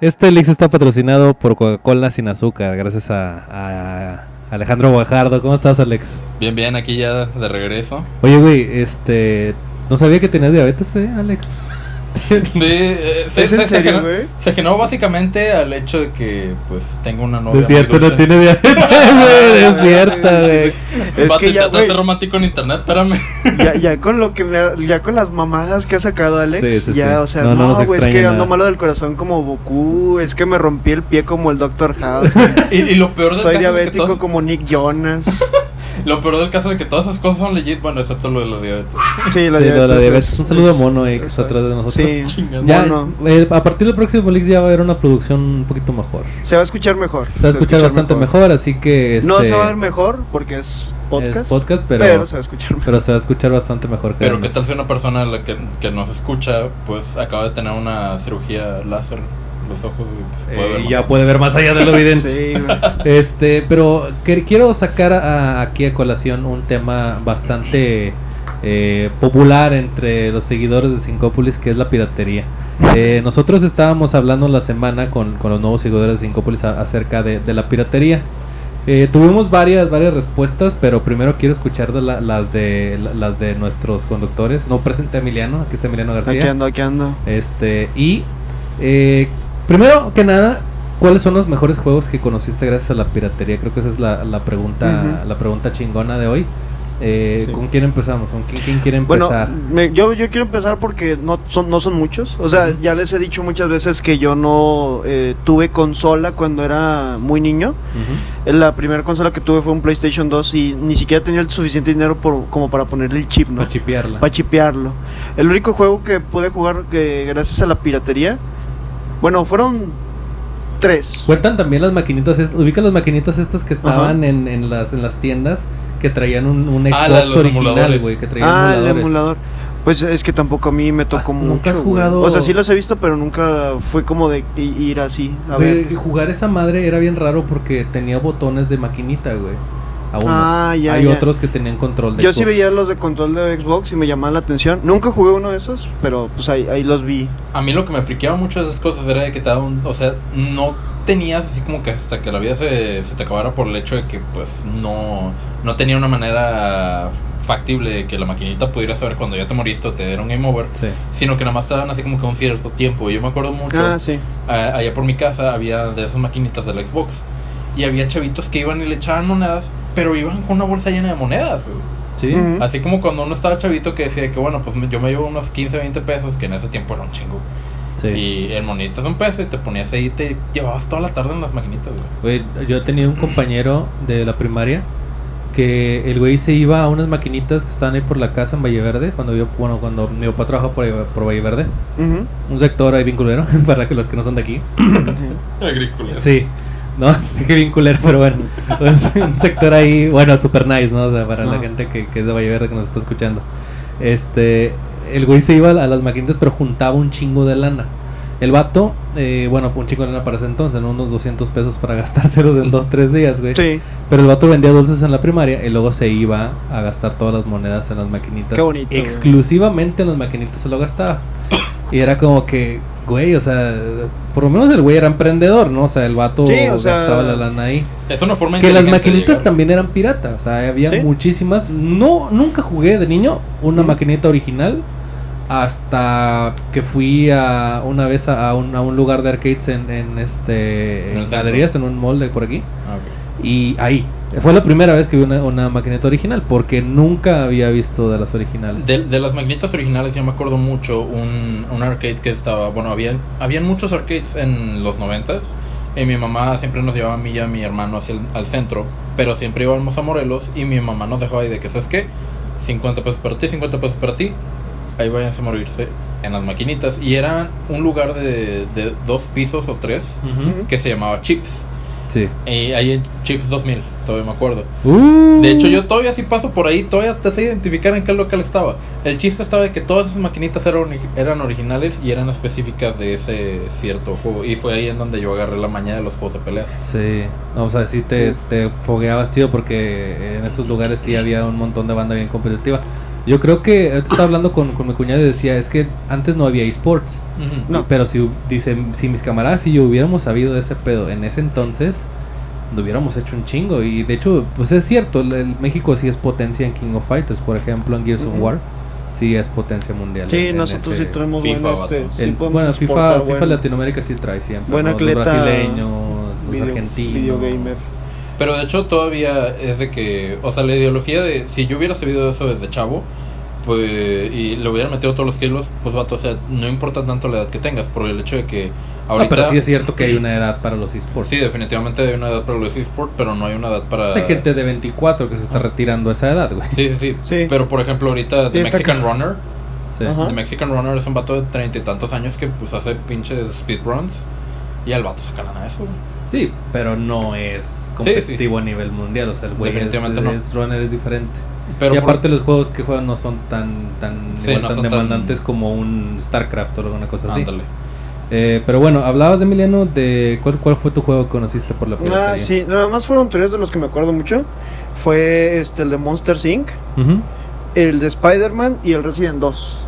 Este Elix está patrocinado por Coca-Cola sin azúcar, gracias a, a Alejandro Guajardo. ¿Cómo estás, Alex? Bien, bien, aquí ya de regreso. Oye, güey, este. No sabía que tenías diabetes, ¿eh, Alex? Eh, se, ¿Es en se- se serio, generó- güey? se generó básicamente al hecho de que pues tengo una novia. es cierto, no tiene diabetes, güey. Es cierto, güey. Es que ya, güey, romántico en internet, espérame. ya, ya con lo que me- ya con las mamadas que ha sacado Alex, Sí, sí, ya, sí. o sea, No, no no, güey, es que nada. ando malo del corazón como Goku, es que me rompí el pie como el Dr. House, Y, y lo peor del soy caso es que diabético todo- como Nick Jonas. Lo peor del caso es que todas esas cosas son legit, bueno, excepto lo de la diabetes. Sí, la Sí, lo de la diabetes. es- Un saludo Mono, eh, que es- está atrás de nosotros. Sí, Chingando. Ya, Mono. eh, a partir del próximo Elix ya va a haber una producción un poquito mejor. se va a escuchar mejor. Se va a escuchar bastante mejor. así que. No este, se va a ver mejor porque es podcast, Es podcast, pero- se va a escuchar mejor. Pero se va a escuchar bastante mejor. Pero qué tal si una persona a la que, que nos escucha pues acaba de tener una cirugía láser los ojos y se puede Eh, ver y más. ya puede ver más allá de lo evidente. Sí. Este, pero que- quiero sacar a- aquí a colación un tema bastante eh, popular entre los seguidores de Syncópolis, que es la piratería. Eh, nosotros estábamos hablando la semana con, con los nuevos seguidores de Syncópolis a- acerca de, de la piratería. Eh, tuvimos varias, varias respuestas, pero primero quiero escuchar de la- las de la- las de nuestros conductores. No presente a Emiliano, aquí está Emiliano García. Aquí ando, aquí ando. Este, y eh, primero que nada, ¿cuáles son los mejores juegos que conociste gracias a la piratería? Creo que esa es la, la pregunta, la pregunta chingona de hoy. Eh, Sí. ¿Con quién empezamos? ¿Con quién, quién quiere Bueno, empezar? me- yo, yo quiero empezar porque no son, no son muchos. O sea, ya les he dicho muchas veces que yo no eh, tuve consola cuando era muy niño. La primera consola que tuve fue un PlayStation 2 y ni siquiera tenía el suficiente dinero por, como para ponerle el chip, ¿no? Para chipearla. Para chipearlo. El único juego que pude jugar que gracias a la piratería, bueno, fueron tres. Cuentan también las maquinitas, ubica las maquinitas estas que estaban en, en las en las tiendas que traían un, un Ah, Xbox original, emuladores. güey, que traían Ah, el emuladores. emulador. Pues es que tampoco a mí me tocó ¿Has- mucho. nunca has jugado- O sea, sí los he visto, pero nunca fue como de ir así. A ver. jugar esa madre era bien raro porque tenía botones de maquinita, güey. A unos. Ah, ya, Hay ya. otros que tenían control de Yo sí veía los de control de Xbox y me llamaban la atención. Nunca jugué uno de esos, pero pues ahí, ahí los vi. A mí lo que me friqueaba mucho de esas cosas era de que te daban, o sea, no tenías así como que hasta que la vida se, se te acabara por el hecho de que pues no, no tenía una manera factible de que la maquinita pudiera saber cuando ya te moriste o te dieron game over, Sí. sino que nada más te daban así como que un cierto tiempo. Yo me acuerdo mucho, Ah, sí. a- allá por mi casa había de esas maquinitas del Xbox y había chavitos que iban y le echaban monedas, pero iban con una bolsa llena de monedas. güey. Sí. Ujú. Así como cuando uno estaba chavito que decía que bueno, pues yo me llevo unos 15, 20 pesos, que en ese tiempo era un chingo. sí. Y el monito es un peso y te ponías ahí y te llevabas toda la tarde en las maquinitas, güey. Güey, yo tenía un compañero de la primaria que el güey se iba a unas maquinitas que estaban ahí por la casa en Valle Verde, cuando yo, bueno, cuando mi papá trabajaba por, por Valle Verde, Ujú. un sector ahí bien culero, para que los que no son de aquí. Agrícola. Sí, no, que bien culero, pero bueno, es un sector ahí, bueno, super nice, ¿no? O sea, para la gente que, que es de Valle Verde que nos está escuchando. Este, el güey se iba a las maquinitas, pero juntaba un chingo de lana. El vato, eh, bueno, un chingo de lana para ese entonces, ¿no? unos 200 pesos para gastárselos en dos, tres días, güey. Sí. Pero el vato vendía dulces en la primaria y luego se iba a gastar todas las monedas en las maquinitas. Qué bonito, güey. Exclusivamente en las maquinitas se lo gastaba. Y era como que, güey, o sea, por lo menos el güey era emprendedor, ¿no? O sea, el vato Sí, o sea, gastaba la lana ahí. Es una forma Que las maquinitas también eran pirata, o sea, había ¿Sí? muchísimas. No, nunca jugué de niño una maquinita original hasta que fui a una vez a, a un, a un lugar de arcades en, en este En galerías, en un mall de por aquí. Ah. Y ahí, fue la primera vez que vi una, una maquineta original, porque nunca había visto de las originales. De, de las maquinitas originales yo me acuerdo mucho un, un arcade que estaba, bueno, habían, habían muchos arcades en los noventas y mi mamá siempre nos llevaba a mí y a mi hermano hacia el, al centro, pero siempre íbamos a Morelos y mi mamá nos dejaba ahí de que, ¿sabes qué? 50 pesos para ti, 50 pesos para ti, ahí váyanse a morirse en las maquinitas y era un lugar de, de dos pisos o tres que se llamaba Chips Sí. y ahí en Chips 2000, todavía me acuerdo. Uh. De hecho, yo todavía si paso por ahí, todavía te sé identificar en qué local estaba. El chiste estaba de que todas esas maquinitas eran, eran originales y eran específicas de ese cierto juego. Y fue ahí en donde yo agarré la mañana de los juegos de peleas. Sí, o sea, sí te, te fogueabas chido porque en esos lugares sí había un montón de banda bien competitiva. Yo creo que ahorita estaba hablando con, con mi cuñado y decía, es que antes no había esports. Ujú. No. Pero si dicen, si mis camaradas y yo hubiéramos sabido de ese pedo en ese entonces, lo hubiéramos hecho un chingo. Y de hecho, pues es cierto, el, el México sí es potencia en King of Fighters, por ejemplo, en Gears of Ujú. War, sí es potencia mundial. Sí, en- nosotros sí tenemos FIFA, buena este, sí podemos bueno, FIFA, FIFA Latinoamérica sí trae siempre. buen ¿no? Los brasileños, los video- argentinos. Pero de hecho todavía es de que, o sea, la ideología de si yo hubiera sabido eso desde chavo, pues y le hubieran metido todos los kilos, pues vato, o sea, no importa tanto la edad que tengas, por el hecho de que No, ahorita pero sí es cierto que hay una edad para los esports. Sí, definitivamente hay una edad para los esports, pero no hay una edad para Hay gente de 24 que se está retirando a esa edad, güey. Sí, sí, sí, Sí. Pero por ejemplo, ahorita Sí, The Mexican ca- Runner, Sí. The Mexican Runner es un vato de treinta y tantos años que pues hace pinches speedruns y al vato se calan a eso, güey. Sí, pero no es competitivo a nivel mundial. O sea, el güey es, Definitivamente no. es runner es diferente. Pero y por- aparte los juegos que juegan no son tan tan, Sí, igual no tan son tan- demandantes como un StarCraft o alguna cosa así. Ándale. Eh, pero bueno, hablabas de Emiliano de cuál, cuál fue tu juego que conociste por la piratería. Ah, sí, nada más fueron tres de los que me acuerdo mucho. Fue este el de Monster Inc., el de Spider-Man y el Resident 2.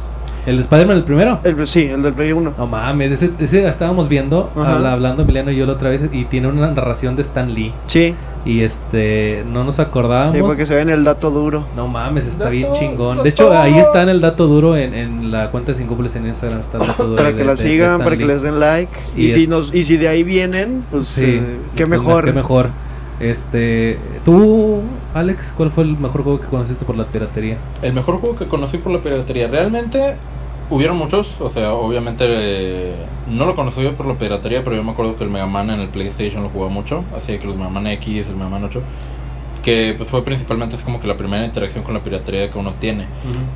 ¿El de Spider-Man el primero? El, sí, el del Play 1. No mames, ese, ese estábamos viendo, habla- hablando Emiliano y yo la otra vez, y tiene una narración de Stan Lee. Sí, Y este, no nos acordábamos. sí, porque se ve en el dato duro. No mames, está Dato, bien chingón. dato. De hecho, ahí está en el dato duro en, en la cuenta de 5 en Instagram. Está el dato duro Para de- que la de- sigan, para que les den like. Y Y, si nos y si de ahí vienen, pues Sí, eh, qué pues, mejor. Qué mejor. Este, tú, Alex, ¿cuál fue el mejor juego que conociste por la piratería? El mejor juego que conocí por la piratería, realmente hubieron muchos, o sea, obviamente eh, no lo conocí yo por la piratería, pero yo me acuerdo que el Mega Man en el PlayStation lo jugaba mucho, así que los Mega Man X, el Mega Man 8, que pues fue principalmente es como que la primera interacción con la piratería que uno tiene.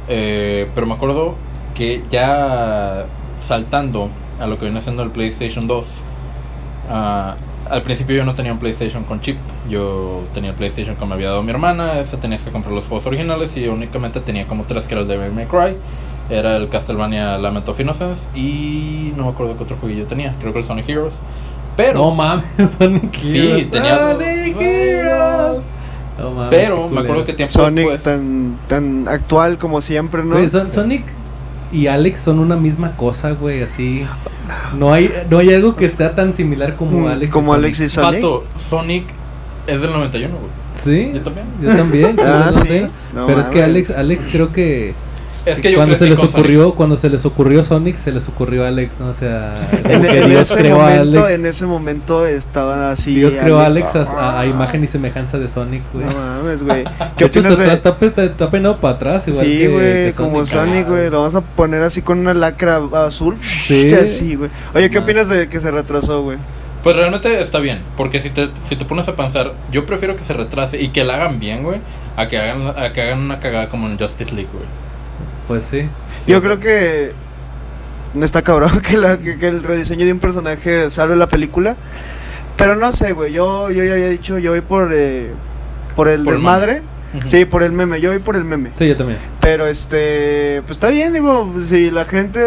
Eh, pero me acuerdo que ya saltando a lo que viene siendo el PlayStation 2, ah, al principio yo no tenía un PlayStation con chip, yo tenía el PlayStation que me había dado mi hermana, ese tenías que comprar los juegos originales y yo únicamente tenía como tres que era el Devil May Cry, era el Castlevania Lament of Innocence y no me acuerdo qué otro juego yo tenía, creo que el Sonic Heroes. Pero, no mames, Sonic Sí, Heroes. tenías- Sonic Heroes. No mames, pero me acuerdo que tiempo Sonic después... tan, tan actual como siempre, ¿no? Son- Sonic y Alex son una misma cosa, güey, así. No hay, no hay algo que sea tan similar como Mm, Alex. y como Sonic. Alex y Sonic. Vato, Sonic es del 91, güey. Sí, Yo también. Yo también. sí, Ah, sí. No Pero es que. Alex, Alex creo que Es que yo cuando se les con Sonic. ocurrió, cuando se les ocurrió Sonic, se les ocurrió Alex, ¿no? O sea, En, que en Dios ese creó a momento, Alex. en ese momento estaban así. Dios creó a Alex a, a imagen y semejanza de Sonic, güey. No mames, güey. De ¿Qué hecho, de.? está, está, está peinado para atrás, igual Sí, güey, como Sonic. Güey. Lo vamos a poner así con una lacra azul. Sí. Así, güey. Oye, ¿qué No. opinas de que se retrasó, güey? Pues realmente está bien, porque si te, si te pones a pensar, yo prefiero que se retrase y que la hagan bien, güey, a que hagan, a que hagan una cagada como en Justice League, güey. Pues sí. Yo creo que. Está cabrón que, la, que, que el rediseño de un personaje salve la película. Pero no sé, güey. Yo, yo ya había dicho, yo voy por. eh, por el Por el sí, por el meme. Yo voy por el meme. Sí, yo también. Pero este, pues está bien, digo, si la gente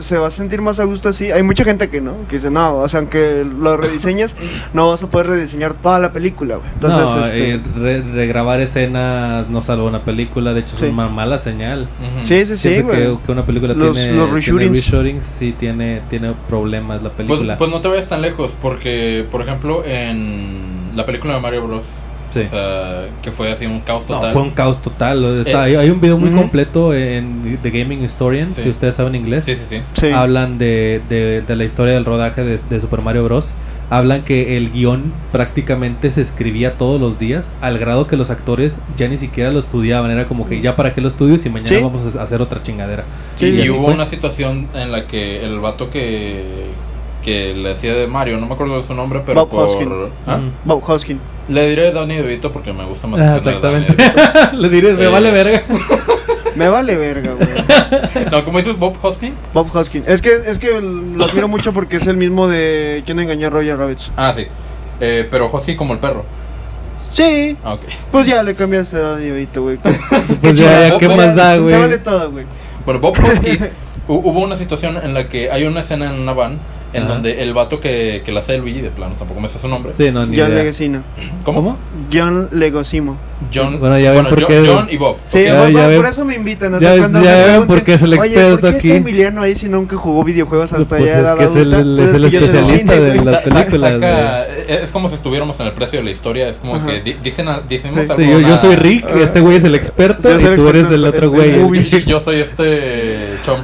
se va a sentir más a gusto así, hay mucha gente que no, que dice, no, o sea, aunque lo rediseñes, no vas a poder rediseñar toda la película, güey. Entonces, no, este, eh, re- regrabar escenas no salva una película, de hecho Sí. es una mala señal. Sí, sí, sí, Siempre güey. que, que una película Los- tiene, los tiene reshootings. sí tiene, tiene problemas la Pues, película. pues no te vayas tan lejos, porque, por ejemplo, en la película de Mario Bros. Sí. O sea, que fue así un caos No, total. fue un caos total. está- Eh, hay, un video muy completo en The Gaming Historian, Sí. si ustedes saben inglés. Sí, sí, sí. Sí. Hablan de, de- de la historia del rodaje de, de Super Mario Bros. Hablan que el guion prácticamente se escribía todos los días, al grado que los actores ya ni siquiera lo estudiaban. Era como que ya para qué lo estudio si mañana Sí. vamos a hacer otra chingadera. Sí, y hubo fue. una situación en la que el vato que, que le hacía de Mario, no me acuerdo de su nombre, pero Bob por... Hoskin. ¿Ah? Mm. Bob Hoskin. Le diré Danny DeVito porque me gusta más. Ah, exactamente. Le diré, me Eh. vale verga. Me vale verga, güey. No, ¿cómo dices Bob Hoskin? Bob Hoskin. Es que, es que lo admiro mucho porque es el mismo de quien engañó a Roger Rabbits. Ah, sí. Eh, pero Hoskin como el perro. Sí, Ah, pues ya le cambiaste a Danny DeVito, güey. Pues ya, ya, ¿qué más da, Se vale güey? todo, güey. Bueno, Bob Hoskin, hu- hubo una situación en la que hay una escena en una van en Ajá. donde el vato que, que la hace de Luigi, de plano, tampoco me sé su nombre. Sí, no, ni John idea. Leguizino. ¿Cómo? ¿Cómo? John Legosimo. John, Bueno, ya ven por John, qué- John y Bob. Sí, Ya- por, ya por- ven- por eso me invitan. o ya sea, ves- cuando ya me ven por qué es el Oye, experto ¿por qué aquí?" está Emiliano ahí si nunca jugó videojuegos hasta Pues ya es edad que es el- Pues es el especialista de las películas, saca- eh, es como si estuviéramos en el precio de la historia. Es como Ajá. que di- dicen, a- Sí. Sí, yo, soy Rick, Ah. este güey es el experto Yo y tú eres el otro güey. Yo soy este Chom.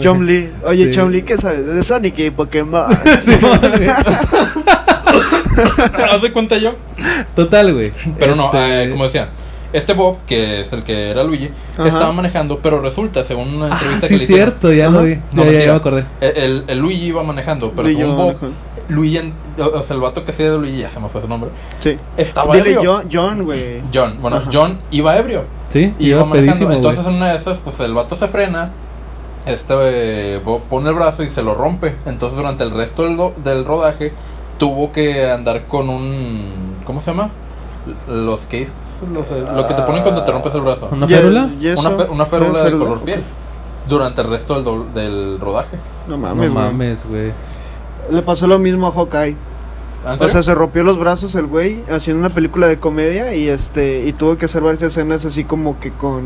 Chom Lee. Oye. Chom Lee, ¿qué sabes? De Sonic y Pokémon. Güey. Haz de cuenta yo. Total, güey. Pero no, Este, eh, como decía, este Bob, que es el que era Luigi, Ajá. estaba manejando, pero resulta, según una Ah, entrevista sí, que le hicieron, cierto, ya lo vi. No, ya, ya, ya me acordé. el, el- el Luigi iba manejando, pero Luigi según Bob, manejando. Luigi, o, sea, el vato que hacía de Luigi, ya se me fue su nombre, Sí. estaba Dile ebrio. John, John, güey. John, bueno, Ajá. John iba ebrio. Sí, Y iba iba manejando. pedísimo, Entonces en una de esas, pues el vato se frena. Este eh, Bob pone el brazo y se lo rompe. Entonces durante el resto del, do- del rodaje tuvo que andar con un... ¿Cómo se llama? Los cases. los, lo que te ponen cuando te rompes el brazo. ¿Una férula? Una, fe- una férula de color piel. Durante el resto del, do- del rodaje. No mames, güey. mames, güey. Le pasó lo mismo a Hawkeye. ¿Ah, O sea, se rompió los brazos el güey haciendo una película de comedia y este y tuvo que hacer varias escenas así como que con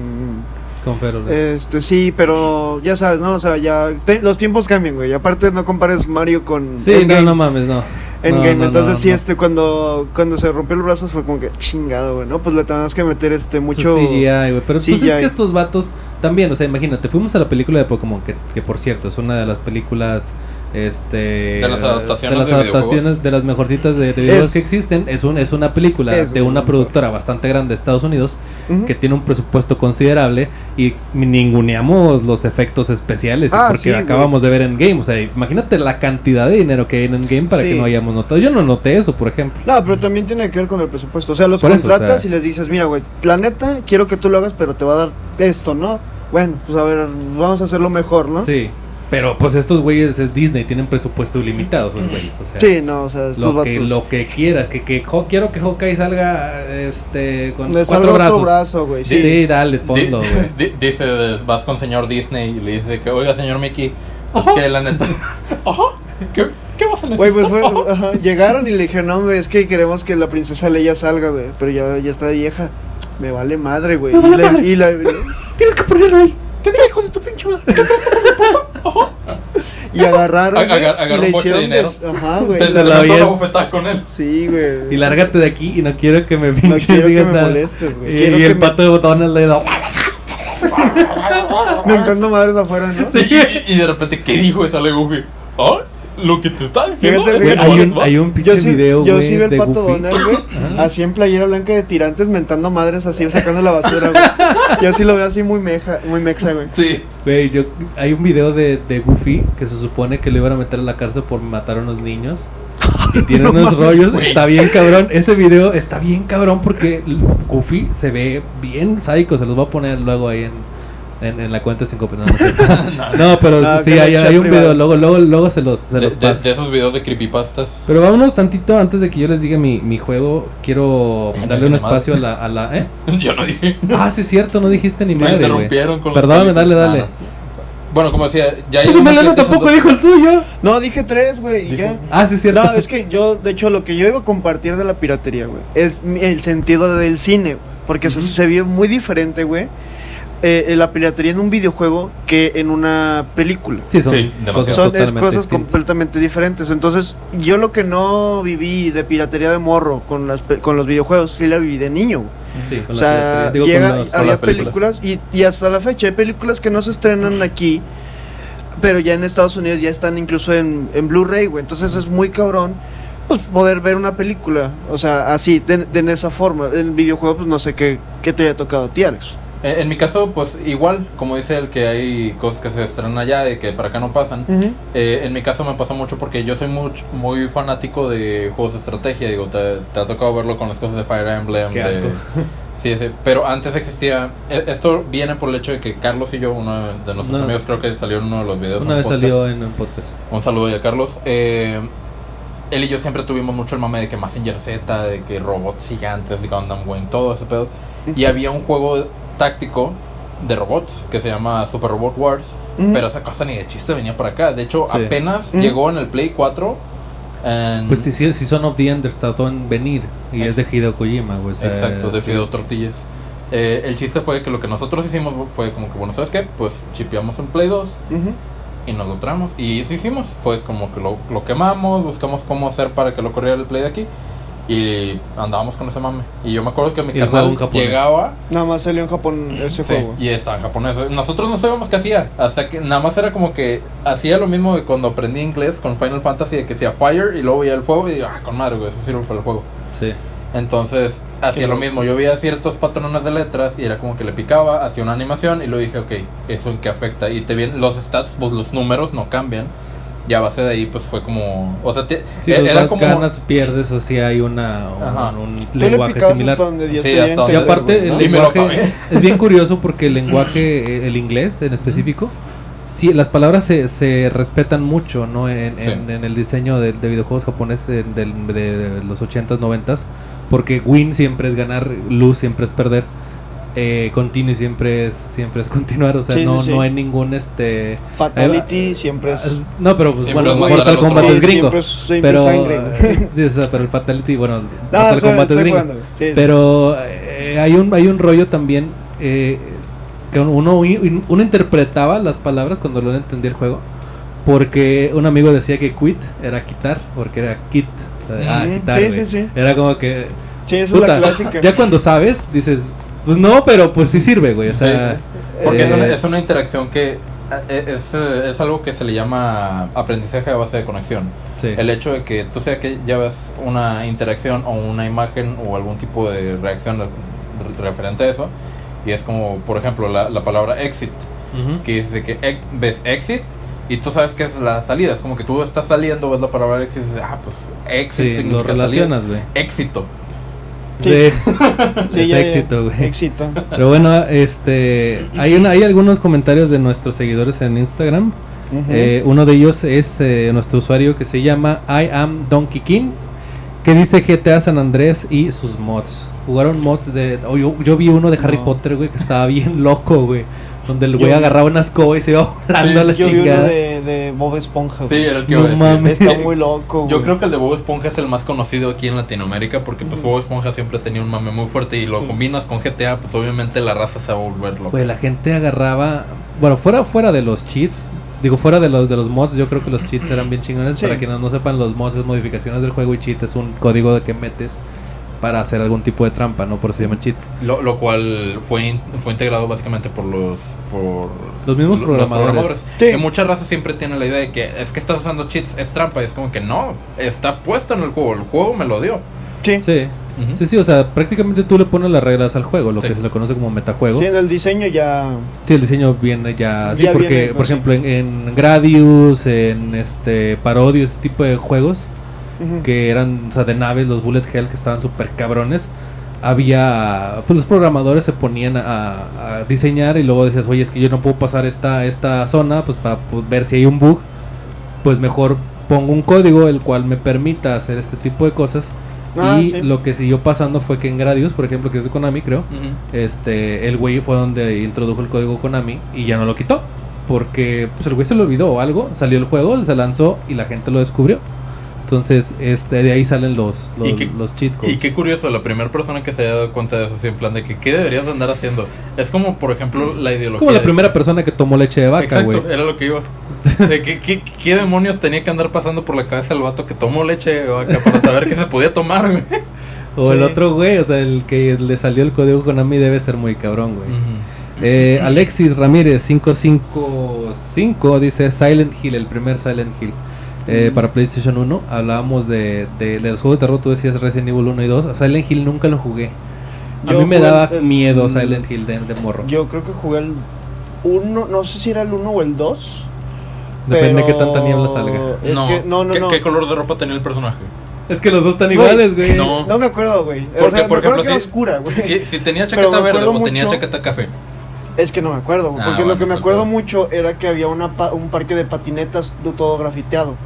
Con férula. este sí, pero ya sabes, ¿no? O sea, ya te- los tiempos cambian, güey. Aparte no compares Mario con sí, Endgame. no, no mames, no. Endgame. No, no, Entonces no, sí, este cuando cuando se rompió los brazos fue como que chingado, güey, ¿no? Pues le tenemos que meter este Pues mucho CGI, güey. Pero pues es CGI. que estos vatos también, o sea, imagínate, fuimos a la película de Pokémon, que, que por cierto es una de las películas. Este, De las adaptaciones de las de adaptaciones videojuegos. de las mejorcitas de, de videojuegos Es- que existen es un es una película Es de una productora bastante grande de Estados Unidos que tiene un presupuesto considerable y ninguneamos los efectos especiales Ah, porque sí, güey. acabamos de ver Endgame, o sea, imagínate la cantidad de dinero que hay en Endgame para que no hayamos notado. Yo no noté eso, por ejemplo. No, pero también tiene que ver con el presupuesto. O sea, los Por eso, o contratas sea- y les dices, mira, güey, la neta, quiero que tú lo hagas, pero te va a dar esto, ¿no? Bueno, pues a ver, vamos a hacerlo mejor, ¿no? Sí. Pero pues estos güeyes es Disney, tienen presupuesto ilimitado esos güeyes, o sea. Sí, no, o sea, estos Lo que, lo que quieras, que, que quiero que Hawkeye salga este con Le cuatro brazos. otro brazo, güey. Sí, Sí. dale, Di- ponlo, güey. di- dice, vas con señor Disney y le dice que, oiga, señor Mickey, es que la neta... Ajá, ¿qué, qué vas a necesitar? Güey, pues fue, Ajá. ajá, llegaron y le dijeron, no, güey, es que queremos que la princesa Leia salga, güey, pero ya, ya está vieja. Me vale madre, güey. Y, la- madre. y la- Tienes que ponerlo ahí. ¿Qué te hijo de tu pinche madre? y agarraron, agar- agarra y le un boche de dinero. des- Ajá, güey. Te, te la levantó bien. la bofetada con él. Sí, güey. Y lárgate de aquí y no quiero que me No pinches quiero que me nada. molestes, güey. Y, y el me- pato de Donald le da. Mentando madres afuera, ¿no? Sí, y, y de repente, ¿qué dijo esa Goofy? ¿Ah? Lo que te está diciendo Fíjate, es hay un, hay un pinche Yo sí, video, yo güey, sí vi el de pato Goofy. Donald, güey. Ajá. Así en playera blanca de tirantes mentando madres así, sacando la basura, güey. Yo sí lo veo así muy meja, muy mexa, güey. Sí. Güey, yo, hay un video de, de Goofy que se supone que le iban a meter a la cárcel por matar a unos niños. Y tiene unos rollos, está bien cabrón. Ese video está bien cabrón porque Goofy se ve bien sádico. Se los voy a poner luego ahí en, en, en la cuenta 5 no, no, sé. no, pero Ah, sí, hay, hay un privado. video. Luego, luego, luego se los, se De, los de- paso. de esos videos de creepypastas. Pero vámonos tantito antes de que yo les diga mi, mi juego. Quiero no darle un espacio a la, a la. ¿eh? Yo no dije. Ah, sí, es cierto, no dijiste ni Me madre. güey. interrumpieron con los Perdóname, dale, dale. Ah, no. Bueno, como decía, ya hay Pues PlayStation tampoco 2. dijo el suyo. No, dije tres, güey, y ya. Ah, sí, es cierto. No, es que yo, de hecho, lo que yo iba a compartir de la piratería, güey, es mi- el sentido del cine, porque se, Ujú. se vio muy diferente, güey, eh, eh, la piratería en un videojuego que en una película. Sí, son Sí, cosas Son es totalmente cosas distintas. completamente diferentes. Entonces, yo lo que no viví de piratería de morro con las pe- con los videojuegos, sí la viví de niño. güey. Sí, con O sea, con llega, con había las películas. películas, y, y hasta la fecha hay películas que no se estrenan aquí, pero ya en Estados Unidos ya están incluso en, en Blu-ray, güey. Entonces es muy cabrón pues poder ver una película, o sea, así, de, de en esa forma. En videojuego, pues no sé qué, qué te haya tocado a ti, Alex. Eh, En mi caso, pues igual, como dice el que hay cosas que se estrenan allá y que para acá no pasan. Eh, en mi caso me pasa mucho porque yo soy muy fanático de juegos de estrategia. Digo, te, te ha tocado verlo con las cosas de Fire Emblem. Qué de- asco. Sí, sí, pero antes existía. e- Esto viene por el hecho de que Carlos y yo, uno de nuestros No. amigos, creo que salió en uno de los videos. Una en vez podcast. salió en un podcast. Un saludo a Carlos. Eh, él y yo siempre tuvimos mucho el mame de que Massinger Z, de que robots gigantes, de Gundam Wing, todo ese pedo. Y había un juego táctico de robots que se llama Super Robot Wars. Pero esa cosa ni de chiste venía para acá. De hecho, Sí. apenas llegó en el Play 4. en- Pues si, si Son of the Enders tardó en venir y es de Hideo Kojima, güey. o sea, Exacto, de sí. Fideo Tortillas. Eh, el chiste fue que lo que nosotros hicimos fue como que, bueno, ¿sabes qué? Pues chipeamos un Play 2 Ujú. y nos lo traemos. Y eso hicimos. Fue como que lo, lo quemamos, buscamos cómo hacer para que lo corriera el Play de aquí. Y andábamos con ese mame. Y yo me acuerdo que mi carnal llegaba Nada más salió en Japón ese Sí, juego. y estaba en japonés. Nosotros no sabíamos qué hacía. Hasta que nada más era como que hacía lo mismo de cuando aprendí inglés con Final Fantasy, de que hacía fire y luego veía el fuego y digo, ah, con madre, güey, eso sirve para el juego. Sí. Entonces hacía lo mismo. Yo veía ciertos patrones de letras y era como que le picaba, hacía una animación y luego dije, ok, ¿eso en qué afecta? Y te vienen los stats, pues los números no cambian. Y a base de ahí, pues fue como. O sea, te- Sí, e- era vas, como. ganas, pierdes, o si hay una, un, un lenguaje similar. hasta donde Sí, hasta donde- Y aparte, el ¿no? Y me lo lenguaje es bien curioso porque el lenguaje, eh, el inglés en específico, sí, las palabras se, se respetan mucho, ¿no? En, Sí. en- en el diseño de, de videojuegos japoneses de, del- de los 80s, 90s, porque win siempre es ganar, lose siempre es perder. Eh, continue siempre es siempre es continuar, o sea, Sí, no, sí, sí. no hay ningún este Fatality siempre es. no, pero pues Siempre bueno, Mortal. Kombat Sí, es gringo. siempre es- siempre pero eh, sí, o sea, pero el Fatality, bueno, No, Mortal o sea, Kombat es gringo. jugando, sí, sí. Pero eh, hay un hay un rollo también eh, que uno uno interpretaba las palabras cuando no entendía el juego porque un amigo decía que quit era quitar porque era quit o sea, ah, quitar sí, güey. sí, sí. era como que Sí, esa puta, es la clásica. ya cuando sabes dices pues no pero pues sí sirve güey o sea Sí, Porque es, eh, una, es una interacción que eh, es, eh, es algo que se le llama aprendizaje a base de conexión. sí. El hecho de que tú sea que ya ves una interacción o una imagen o algún tipo de reacción re- referente a eso, y es como, por ejemplo, la, la palabra exit, que dice que ex- ves exit y tú sabes que es la salida, es como que tú estás saliendo, ves la palabra exit y dices, ah, pues exit sí, lo significa salida. relacionas güey Éxito. Sí, Sí. es Sí, ya, ya. éxito güey Éxito. Pero bueno, este, hay, una, hay algunos comentarios de nuestros seguidores en Instagram. Eh, uno de ellos es eh, nuestro usuario que se llama I am Donkey King, que dice GTA San Andrés y sus mods. Jugaron mods de... oh, yo, yo vi uno de Harry No. Potter, güey, que estaba bien loco, güey. Donde el güey agarraba una escoba y se iba volando Sí, a la Yo vi uno chingada. de, de Bob Esponja. Sí, era el que No iba a decir. mames. Está muy loco, Yo creo que el de Bob Esponja es el más conocido aquí en Latinoamérica porque pues Ujú. Bob Esponja siempre tenía un mame muy fuerte y lo Sí. combinas con GTA, pues obviamente la raza se va a volver loca. Güey, la gente agarraba... Bueno, fuera, fuera de los cheats... Digo, fuera de los de los mods, yo creo que los cheats eran bien chingones. Sí. Para quienes no sepan, los mods es modificaciones del juego y cheat es un código de que metes para hacer algún tipo de trampa, ¿no? Por eso se llaman cheats. Lo, lo cual fue, in- fue integrado básicamente por los por Los mismos lo- programadores. Sí. Que mucha raza siempre tiene la idea de que es que estás usando cheats, es trampa. Y es como que no, está puesto en el juego. El juego me lo dio. Sí. Sí. Ujú. Sí, sí, o sea, prácticamente tú le pones las reglas al juego, lo Sí. que se le conoce como metajuego. Sí, Sí, en el diseño ya. el diseño viene ya Ya porque, viene, por sí. ejemplo, en, en Gradius, en este Parodius, ese tipo de juegos Que eran, o sea, de naves, los Bullet Hell, que estaban súper cabrones, había, pues los programadores se ponían a, a diseñar y luego decías, oye, es que yo no puedo pasar esta, esta zona, pues para pues, ver si hay un bug, pues mejor pongo un código el cual me permita hacer este tipo de cosas. Ah, y sí. lo que siguió pasando fue que en Gradius, por ejemplo, que es de Konami, creo, Ujú. este, el güey fue donde introdujo el código Konami y ya no lo quitó. Porque pues el güey se lo olvidó o algo, salió el juego, se lanzó y la gente lo descubrió. Entonces, este, de ahí salen los, los, ¿Y qué- los cheat codes. Y qué curioso, la primera persona que se haya dado cuenta de eso, así en plan de que qué deberías de andar haciendo. Es como, por ejemplo, la ideología. es como la de- primera persona que tomó leche de vaca, Exacto, güey. era lo que iba. De qué, qué, qué demonios tenía que andar pasando por la cabeza el vato que tomó leche de vaca para saber que se podía tomar, güey. O el otro güey, o sea, el que le salió el código Konami debe ser muy cabrón, güey. Ujú. Eh, Alexis Ramírez 555 dice Silent Hill, el primer Silent Hill. Eh, Mm. para PlayStation 1 hablábamos de, de, de los juegos de terror, tú decías Resident Evil 1 y 2. A Silent Hill nunca lo jugué. A Yo mí me daba el- miedo Silent Hill de, de morro. Yo creo que jugué el 1, no sé si era el 1 o el 2. Depende de pero qué tanta niebla salga. Es que, no, no, ¿Qué, no. qué color de ropa tenía el personaje? Es que los dos están iguales, güey. no. No me acuerdo, güey. O Porque, sea, por me acuerdo ejemplo, que era sí- oscura, güey. Si, si tenía chaqueta verde o tenía mucho- chaqueta café. Es que no me acuerdo, Ah, porque bueno, lo que me pues, acuerdo mucho era que había una pa- un parque de patinetas de todo grafiteado.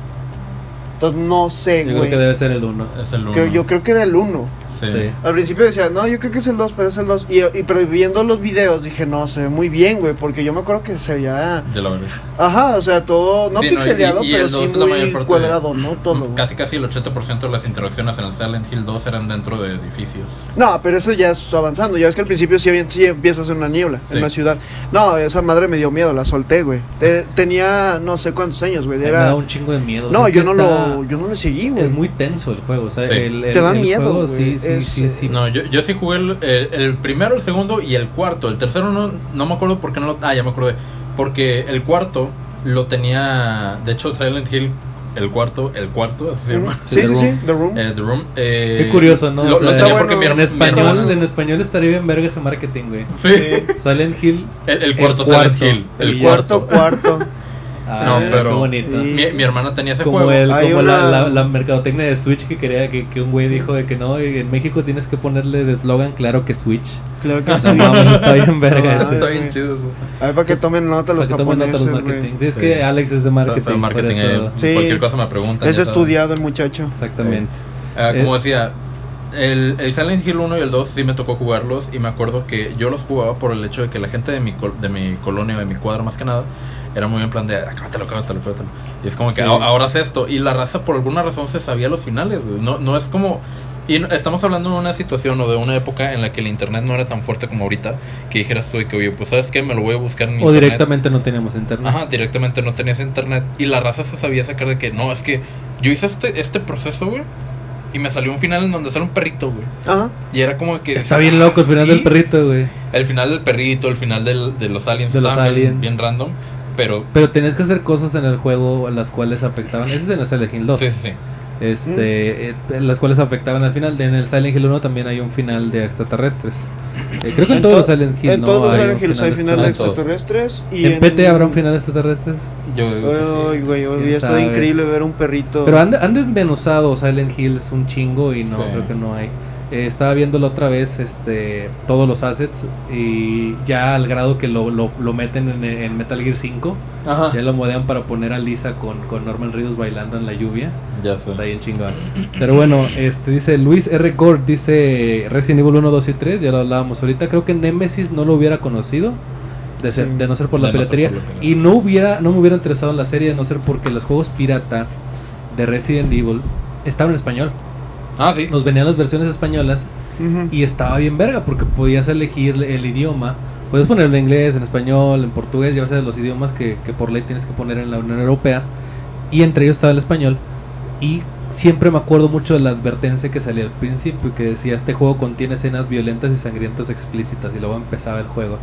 Entonces no sé, Yo creo güey. que debe ser el 1. Es el uno. Creo- yo creo que era el 1. Sí. Sí. Al principio decía, no, yo creo que es el 2, pero es el 2. Y, y pero viendo los videos dije, no, se ve muy bien, güey, porque yo me acuerdo que se veía... De la verga. Ajá, o sea, todo, no Sí, pixeleado, y- y pero sí es la mayor muy parte cuadrado, de- ¿no? Todo. güey. Casi casi el 80% de las interacciones en el Silent Hill 2 eran dentro de edificios. No, pero eso ya es avanzando. Ya es que al principio sí, había- sí empieza a ser una niebla Sí. en la ciudad. No, esa madre me dio miedo, la solté, güey. Te- tenía no sé cuántos años, güey. Me Era... da un chingo de miedo. No, yo no, está- lo, yo no le seguí, güey. Es muy tenso el juego, o sea, Sí. el, el- Te da el miedo, juego, güey. sí, sí, Es, sí, sí. No, yo, yo sí jugué el, el- el primero, el segundo y el cuarto. El tercero no, no me acuerdo por qué no lo... Ah, ya me acordé. Porque el cuarto lo tenía... De hecho, Silent Hill, el cuarto, el cuarto, así se llama. Sí, sí, sí. The Room. Eh, The Room. eh, Qué curioso, ¿no? Lo, O sea, lo está tenía bueno. porque mi, en español, en español estaría bien verga ese marketing, güey. Sí. Silent Hill. El, el cuarto El Silent cuarto. Hill. El, cuarto, cuarto. Ah, No, pero- Qué bonito. Mi, mi hermana tenía ese Como, juego. el, como la, una- la, la mercadotecnia de Switch que quería que, que un güey dijo de que no, en México tienes que ponerle de eslogan claro que Switch. Claro que No sí. mames, está bien verga No, ese. Está bien chido eso. A ver, para que tomen nota los Para que tomen nota los marketing. Sí, es Sí. que Alex es de marketing. O sea, marketing, por eso- eh, Sí. Cualquier cosa me preguntan. Es estudiado el muchacho. Exactamente. Ah, como Eh, decía, el, el Silent Hill 1 y el 2 sí me tocó jugarlos y me acuerdo que yo los jugaba por el hecho de que la gente de mi, col- de mi colonia, de mi cuadra más que nada, era muy en plan de, acábatelo, acábatelo, acábatelo. Y es como que Sí. "Ah, ahora es esto. Y la raza por alguna razón se sabía los finales. No, no es como... Y estamos hablando de una situación o de una época en la que el internet no era tan fuerte como ahorita, que dijeras tú de que, oye, pues sabes qué, me lo voy a buscar en O internet. directamente no teníamos internet. Ajá, directamente no tenías internet. Y la raza se sabía sacar de que, no, es que yo hice este, este proceso, güey. Y me salió un final en donde sale un perrito, güey. Ajá. Y era como que... Está bien loco el final Sí. del perrito, güey. El final del perrito, el final del- de los aliens. De los bien- aliens. Bien, random. Pero... Pero tenías que hacer cosas en el juego las cuales afectaban. Ese es en el Silent Hill 2. Sí, sí, sí. Este, eh, las cuales afectaban al final. En el Silent Hill 1 también hay un final de extraterrestres. Eh, creo que en, En todos los Silent Hill En ¿no? todos los hay Silent Hills hay final finales En extraterrestres. Y ¿En PT habrá un final de extraterrestres? Yo digo que Ay, sí. güey, ¿Quién hubiera estado increíble ver un perrito. Pero han, han desmenuzado Silent Hills un chingo y no, Sí. creo que no hay. Eh, estaba viéndolo otra vez, este, todos los assets y ya al grado que lo, lo, lo meten en, en Metal Gear 5, Ajá. ya lo modean para poner a Lisa con, con Norman Reedus bailando en la lluvia. Ya sé. Está bien chingón. Pero bueno, este dice Luis R. Gord, dice Resident Evil 1, 2 y 3, ya lo hablábamos ahorita. Creo que Nemesis no lo hubiera conocido. De, ser- Sí. de no ser por la De no piratería. por piratería. y no hubiera, no me hubiera interesado en la serie de no ser porque los juegos pirata de Resident Evil estaban en español. Ah, sí. Nos venían las versiones españolas y estaba bien verga porque podías elegir el idioma. Puedes ponerlo en inglés, en español, en portugués, ya sabes los idiomas que, que por ley tienes que poner en la Unión Europea. Y entre ellos estaba el español. Y siempre me acuerdo mucho de la advertencia que salía al principio, que decía, este juego contiene escenas violentas y sangrientas explícitas. Y luego empezaba el juego.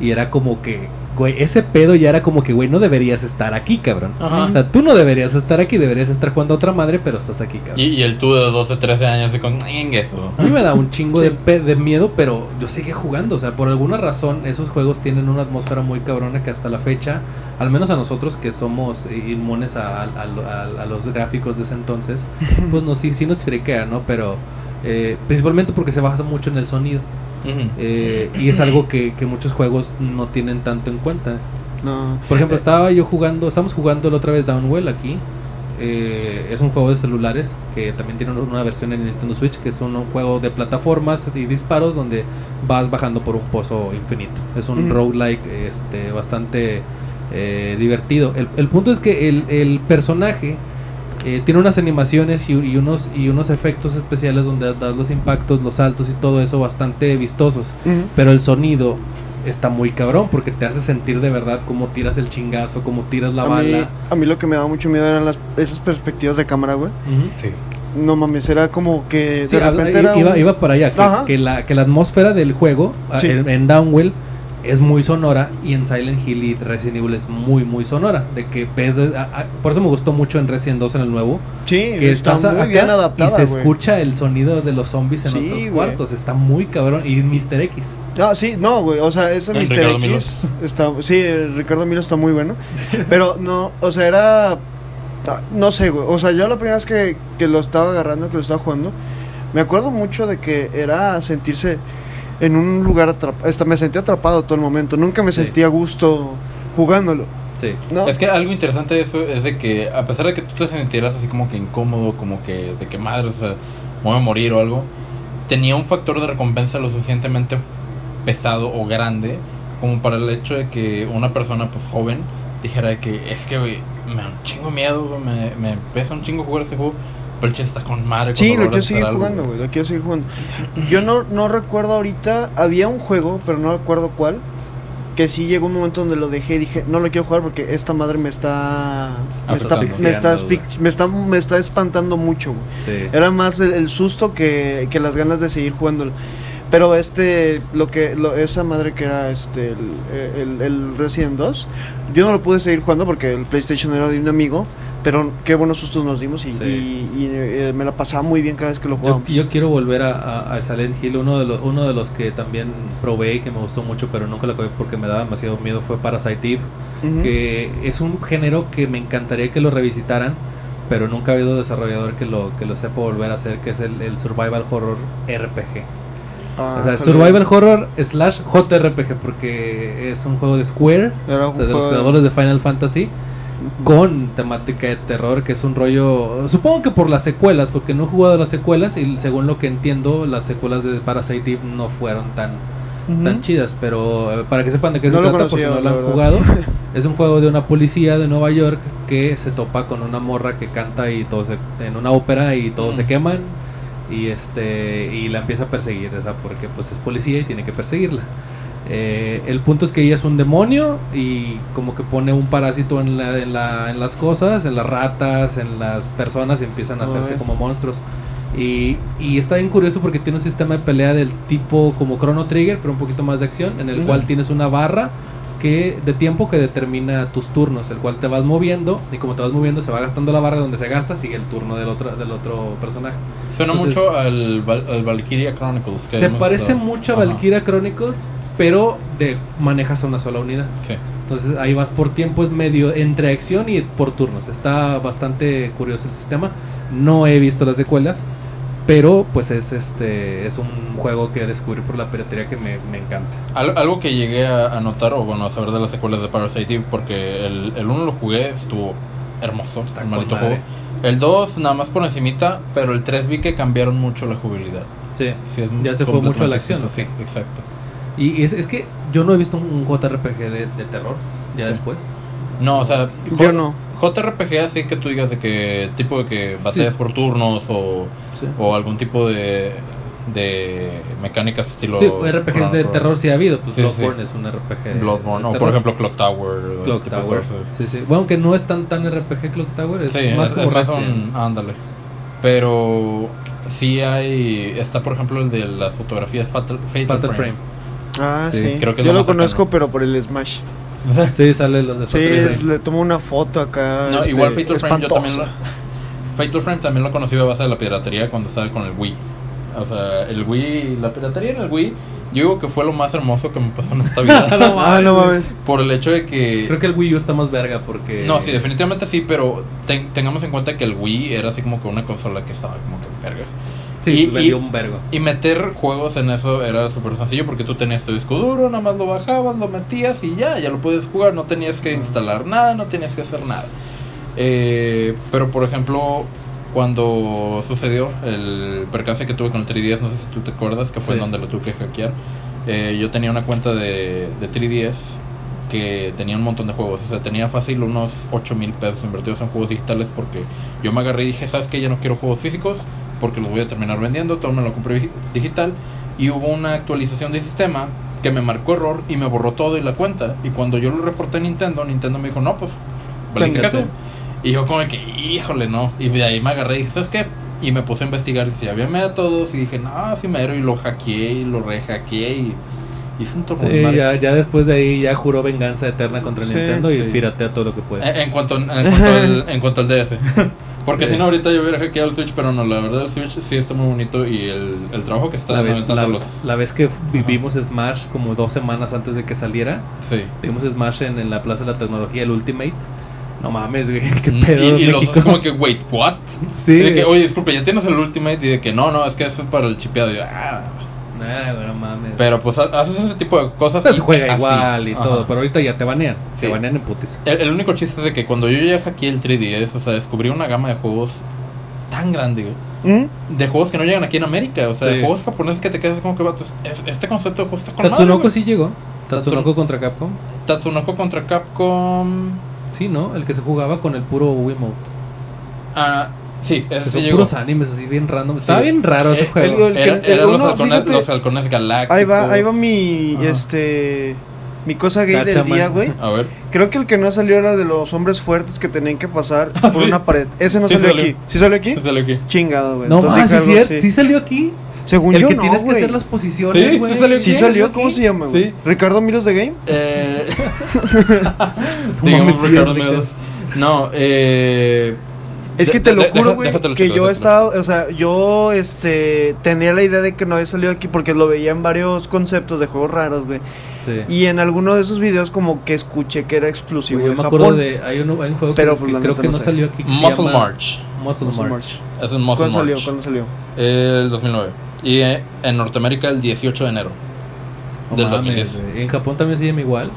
Y era como que, güey, ese pedo ya era como que, güey, no deberías estar aquí, cabrón. Ajá. O sea, tú no deberías estar aquí, deberías estar jugando a otra madre, pero estás aquí, cabrón. Y, y el tú de 12, 13 años y con... "En eso. A mí me da un chingo Sí. de, pe- de miedo, pero yo seguí jugando. O sea, por alguna razón, esos juegos tienen una atmósfera muy cabrona que hasta la fecha, al menos a nosotros que somos inmunes a, a- a- a los gráficos de ese entonces, pues nos, sí, sí nos friquea, ¿no? Pero eh, principalmente porque se basa mucho en el sonido. Eh, y es algo que, que muchos juegos no tienen tanto en cuenta. No. Por ejemplo, estaba yo jugando, estamos jugando la otra vez Downwell aquí. Eh, es un juego de celulares que también tiene una versión en Nintendo Switch, que es un, juego de plataformas y disparos donde vas bajando por un pozo infinito. Es un Ujú. roguelike este, bastante eh, divertido. El, el punto es que el, el personaje eh, tiene unas animaciones y, y unos, y unos efectos especiales donde das los impactos, los saltos y todo eso bastante vistosos. Pero el sonido está muy cabrón porque te hace sentir de verdad cómo tiras el chingazo, cómo tiras la a, mí, bala. a mí lo que me daba mucho miedo eran las, esas perspectivas de cámara, güey. Sí. No mames, era como que Sí, de habla- repente era iba, un- iba para allá, que, la, que la atmósfera del juego Sí. en, en Downwell es muy sonora y en Silent Hill y Resident Evil es muy muy sonora. De que ves, de- a- a- por eso me gustó mucho en Resident 2 en el nuevo, Sí, que está muy bien adaptada, y se escucha el sonido de los zombies en Sí, otros cuartos. Está muy cabrón. Y Mr. X. Ah, sí, no, güey, o sea, ese Mr. Ricardo X está, sí, Ricardo Milo está muy bueno, pero no, o sea, era, ah, no sé, güey, o sea, yo la primera vez que, que lo estaba agarrando, que lo estaba jugando, me acuerdo mucho de que era sentirse en un lugar atrapado, hasta me sentía atrapado todo el momento, nunca me Sí. sentía a gusto jugándolo, Sí. ¿no? Es que algo interesante de eso es de que a pesar de que tú te sintieras así como que incómodo, como que de que madre, o sea, me voy a morir o algo, tenía un factor de recompensa lo suficientemente pesado o grande como para el hecho de que una persona pues joven dijera que es que me da un chingo miedo, me, me pesa un chingo jugar este juego, chiste está con madre. Sí, lo quiero seguir jugando, güey. Lo quiero seguir jugando. Yo no, no recuerdo ahorita. Había un juego, pero no recuerdo cuál. Que sí llegó un momento donde lo dejé y dije, no lo quiero jugar porque esta madre me está. Me está, me está, me está, me está espantando mucho, güey. Sí. Era más el, el susto que, que las ganas de seguir jugándolo. Pero este, lo que, lo- esa madre que era este, el, el, el Resident 2, yo no lo pude seguir jugando porque el PlayStation era de un amigo. Pero qué buenos sustos nos dimos y, Sí. y- y, eh, me la pasaba muy bien cada vez que lo Yo, jugábamos. yo quiero volver a, a- a Silent Hill. Uno de, los, uno de los que también probé y que me gustó mucho, pero nunca lo acabé porque me daba demasiado miedo, fue Parasite Eve. Ujú. Que es un género que me encantaría que lo revisitaran, pero nunca ha habido desarrollador que lo, que lo sepa volver a hacer, que es el, el Survival Horror RPG. Ah, o sea. Survival Horror slash JRPG, porque es un juego de Square, o sea, de los creadores de Final Fantasy. Con temática de terror, que es un rollo, supongo que por las secuelas, porque no he jugado las secuelas y según lo que entiendo, las secuelas de Parasite Eve no fueron tan, tan chidas, pero eh, para que sepan de qué No se trata, por si no lo la han verdad. jugado, es un juego de una policía de Nueva York que se topa con una morra que canta y todo se, en una ópera y todos se queman y este y la empieza a perseguir, o sea, porque pues es policía y tiene que perseguirla. Eh, el punto es que ella es un demonio y como que pone un parásito en, la, en, la- en las cosas, en las ratas, en las personas y empiezan a No hacerse ves. como monstruos. Y, y está bien curioso porque tiene un sistema de pelea del tipo como Chrono Trigger, pero un poquito más de acción, en el cual tienes una barra que de tiempo que determina tus turnos, el cual te vas moviendo y como te vas moviendo se va gastando la barra donde se gasta, sigue el turno del otro del otro personaje. Suena Entonces- mucho al, al Valkyria Chronicles. que Se parece estado- mucho a Ajá. Valkyria Chronicles, pero de manejas a una sola unidad. Sí. Entonces ahí vas por tiempos medio entre acción y por turnos. Está bastante curioso el sistema. No he visto las secuelas, pero pues es este es un juego que descubrí por la piratería que me, me encanta. Al- algo que llegué a, a notar, o bueno, a saber de las secuelas de Parasite porque el, el 1 lo jugué, estuvo hermoso, Está el con maldito juego. El 2 nada más por encimita, pero el 3 vi que cambiaron mucho la jugabilidad. Sí. Sí, es Ya se fue mucho a la acción, Sí, exacto. Y es, es que yo no he visto un JRPG de, de terror ya Sí. después. No, o sea, Yo no. JRPG así que tú digas de que tipo de que batallas Sí. por turnos o, Sí. o algún tipo de, de mecánicas estilo Sí, RPGs de terror sí ha habido. Pues Sí, Bloodborne sí. es un RPG. de- Bloodborne, o por ejemplo Clock Tower. Clock Tower. Sí, sí. Bueno, que no es tan tan RPG Clock Tower, es Sí, más es, como es más un- ándale. Pero sí hay. Está, por ejemplo, el de las fotografías Fatal, Fatal, Fatal Frame. Frame. Ah, Sí, sí. creo que Yo lo lo más cercano. conozco, pero por el Smash. Sí, sale los de Sí, le tomo una foto acá. No, este, igual Fatal Frame yo también lo, Fatal Frame también lo conocí a base de la piratería cuando estaba con el Wii. O sea, el Wii, la piratería en el Wii, yo digo que fue lo más hermoso que me pasó en esta vida. No Ah, no mames. mames. por el hecho de que. Creo que el Wii U está más verga porque. No, sí, definitivamente sí, pero ten- tengamos en cuenta que el Wii era así como que una consola que estaba como que verga. Sí, y- vendió y- un vergo. Y meter juegos en eso era súper sencillo porque tú tenías tu disco duro, nada más lo bajabas, lo metías y ya, ya lo puedes jugar, no tenías que instalar nada, no tenías que hacer nada. Eh, pero por ejemplo, cuando sucedió el percance que tuve con el 3DS, no sé si tú te acuerdas, que fue Sí. donde lo tuve que hackear, eh, yo tenía una cuenta de, de 3DS que tenía un montón de juegos, o sea, tenía fácil unos 8 mil pesos invertidos en juegos digitales porque yo me agarré y dije, ¿sabes qué? Ya no quiero juegos físicos porque los voy a terminar vendiendo, todo me lo compré digi- digital y hubo una actualización de sistema que me marcó error y me borró todo y la cuenta y cuando yo lo reporté a Nintendo, Nintendo me dijo, no, pues, valiste caso. Y yo como que, híjole, no. Y de ahí me agarré y dije, ¿sabes qué? Y me puse a investigar si había métodos y dije, no, sí mero. Y lo hackeé y lo rehackeé y hice un turbo Sí, ya, ya después de ahí ya juró venganza eterna contra Sí, Nintendo y sí. piratea todo lo que puede. En, en cuanto, en, cuanto al, en cuanto al DS. Porque Sí. si no, ahorita yo hubiera hackeado el Switch, pero no, la verdad el Switch sí está muy bonito y el, el trabajo que está la, vez, la, los... la vez que vivimos Smash como dos semanas antes de que saliera, Sí. vimos Smash en, en la Plaza de la Tecnología, el Ultimate. No mames, güey, qué Mm, pedo y, y los dos como que, wait, what? Sí, Y de que, oye, disculpe, ya tienes el Ultimate y de que no, no, es que eso es para el chipeado. Y yo, ah. Nah, güey, no mames. Pero pues ha- haces ese tipo de cosas. Y se juega así. igual y Ajá. todo, pero ahorita ya te banean. Te banean en putis. El, el único chiste es de que cuando yo ya hackeé el 3DS, o sea, descubrí una gama de juegos tan grande, güey. ¿Mm? De juegos que no llegan aquí en América. O sea, Sí. de juegos japoneses que te quedas como que, es- este concepto de juego está con madre, Tatsunoko güey. sí llegó. Tatsunoko Tatsun- contra Capcom. Tatsunoko contra Capcom. Sí, ¿no? El que se jugaba con el puro Wiimote. Ah, sí, ese sí llegó. puros animes así bien random. Estaba Sí. bien raro ese Eh, juego. el- Era- que- eran los, uno, halcones, fíjate. los halcones galácticos. Ahí va, ahí va mi, Ajá. este, mi cosa gay del día, güey. A ver. Creo que el que no salió era de los hombres fuertes que tenían que pasar por Ah, sí. una pared. Ese no Sí salió, salió. aquí. ¿Sí salió aquí? ¿Qué sale aquí? Chingado, güey. no más, sí, algo sí, así. sí salió aquí. Según el yo, que no, tienes que hacer las posiciones, Sí, güey. sí salió ¿Sí salió? aquí? ¿Cómo se llama, güey? Sí. ¿Ricardo Milos de Game? Eh, digamos sí, Ricardo. Ricardo. No, eh. Es que de- te lo de- juro, güey, que checo, yo estaba, o sea, yo, este, tenía la idea de que no había salido aquí porque lo veía en varios conceptos de juegos raros, güey. Sí. Y en alguno de esos videos como que escuché que era exclusivo Güey, yo de me Japón. acuerdo de. Hay, un juego Pero, que, pues, que la creo que no no sé. salió aquí. que se Muscle llama March. Muscle, Muscle March. March. Es un Muscle ¿Cuándo salió? March. ¿Cuándo salió? El 2009. Y eh, en Norteamérica el 18 de enero. No del mames, 2010. güey. En Japón también se llama igual.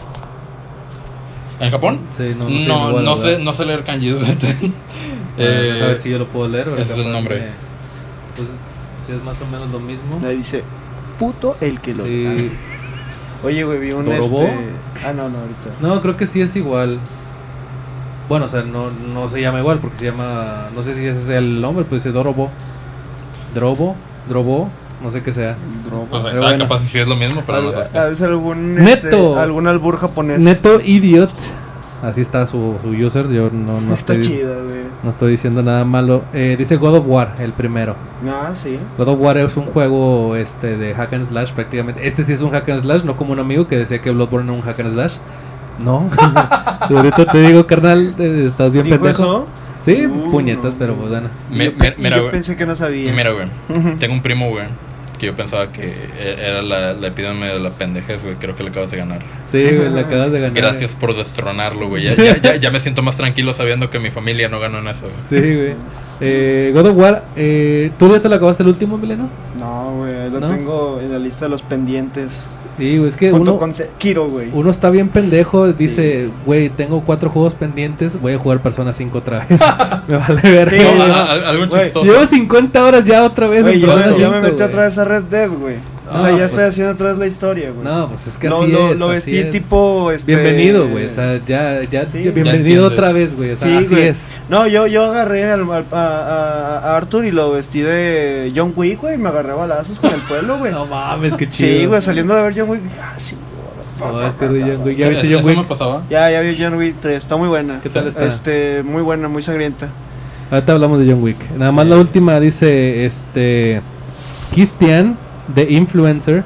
¿En Japón? Sí, no, no, No, igual, no sé, no sé leer kanjis. Eh, a ver si yo lo puedo leer. ese es el nombre. me- Pues, si es más o menos lo mismo. Ahí dice, puto el que lo... Sí. Ah. Oye, güey, vi un ¿Dorobo? este... Ah, no, no, ahorita. No, creo que sí es igual. Bueno, o sea, no, no se llama igual porque se llama. No sé si ese es el nombre, pero dice Dorobo. Drobo, Drobo, no sé qué sea. Pues Pero está, bueno. capaz si es lo mismo, pero no Al- sé. a veces algún... Neto. este, algún albur japonés. Neto Idiot. Así está su, su user. Yo no, no, Está estoy, chido, no estoy diciendo nada malo. Eh, dice God of War, el primero. Ah, sí. God of War es un juego este de hack and slash prácticamente. Este sí es un hack and slash, no como un amigo que decía que Bloodborne era un hack and slash. No. Y ahorita te digo, carnal, eh, estás bien ¿Dijo pendejo. eso? Sí, Uh, puñetas, no, pero pues bueno. Yo, y güey. pensé que no sabía. Mira, güey. Tengo un primo, güey. Que yo pensaba que e- era la, la epidemia de la pendejez, güey. Creo que le acabas de ganar. Sí, güey, le acabas de ganar. Gracias por destronarlo, güey. Ya, ya, ya, ya me siento más tranquilo sabiendo que mi familia no ganó en eso, güey. Sí, güey. Eh, God of War, eh, ¿tú ya te lo acabaste el último, Mileno? No, güey, lo ¿No? tengo en la lista de los pendientes. Sí, güey, es que Junto uno, con Sekiro, güey. uno está bien pendejo. Dice, güey, tengo cuatro juegos pendientes. Voy a jugar Persona 5 otra vez. me vale ver. Sí, No, güey. a- a- algo Güey, chistoso. Llevo 50 horas ya otra vez Güey, en yo, Persona me- 5. yo me metí güey. otra vez a Red Dead, güey. O sea, ya pues- estoy haciendo vez la historia, güey. No, pues es que lo, así lo, es. lo vestí es. tipo. Este... Bienvenido, güey. O sea, ya, ya, Sí. ya bienvenido otra vez, güey. O sea, Sí, así güey. es. No, yo, yo agarré al- al- a, Arthur y lo vestí de John Wick, güey. y Me agarré balazos con el pueblo, güey. No mames, qué chido. sí, güey, saliendo de ver John Wick. Ah, sí, güey. No, este de John Wick. ¿Ya ¿Eso- viste John eso Wick? me pasaba? Ya, ya vi John Wick 3. Está muy buena. ¿Qué tal está? Este, muy buena, muy sangrienta. Ahorita hablamos de John Wick. Nada más la última dice, este... Christian, de Influencer,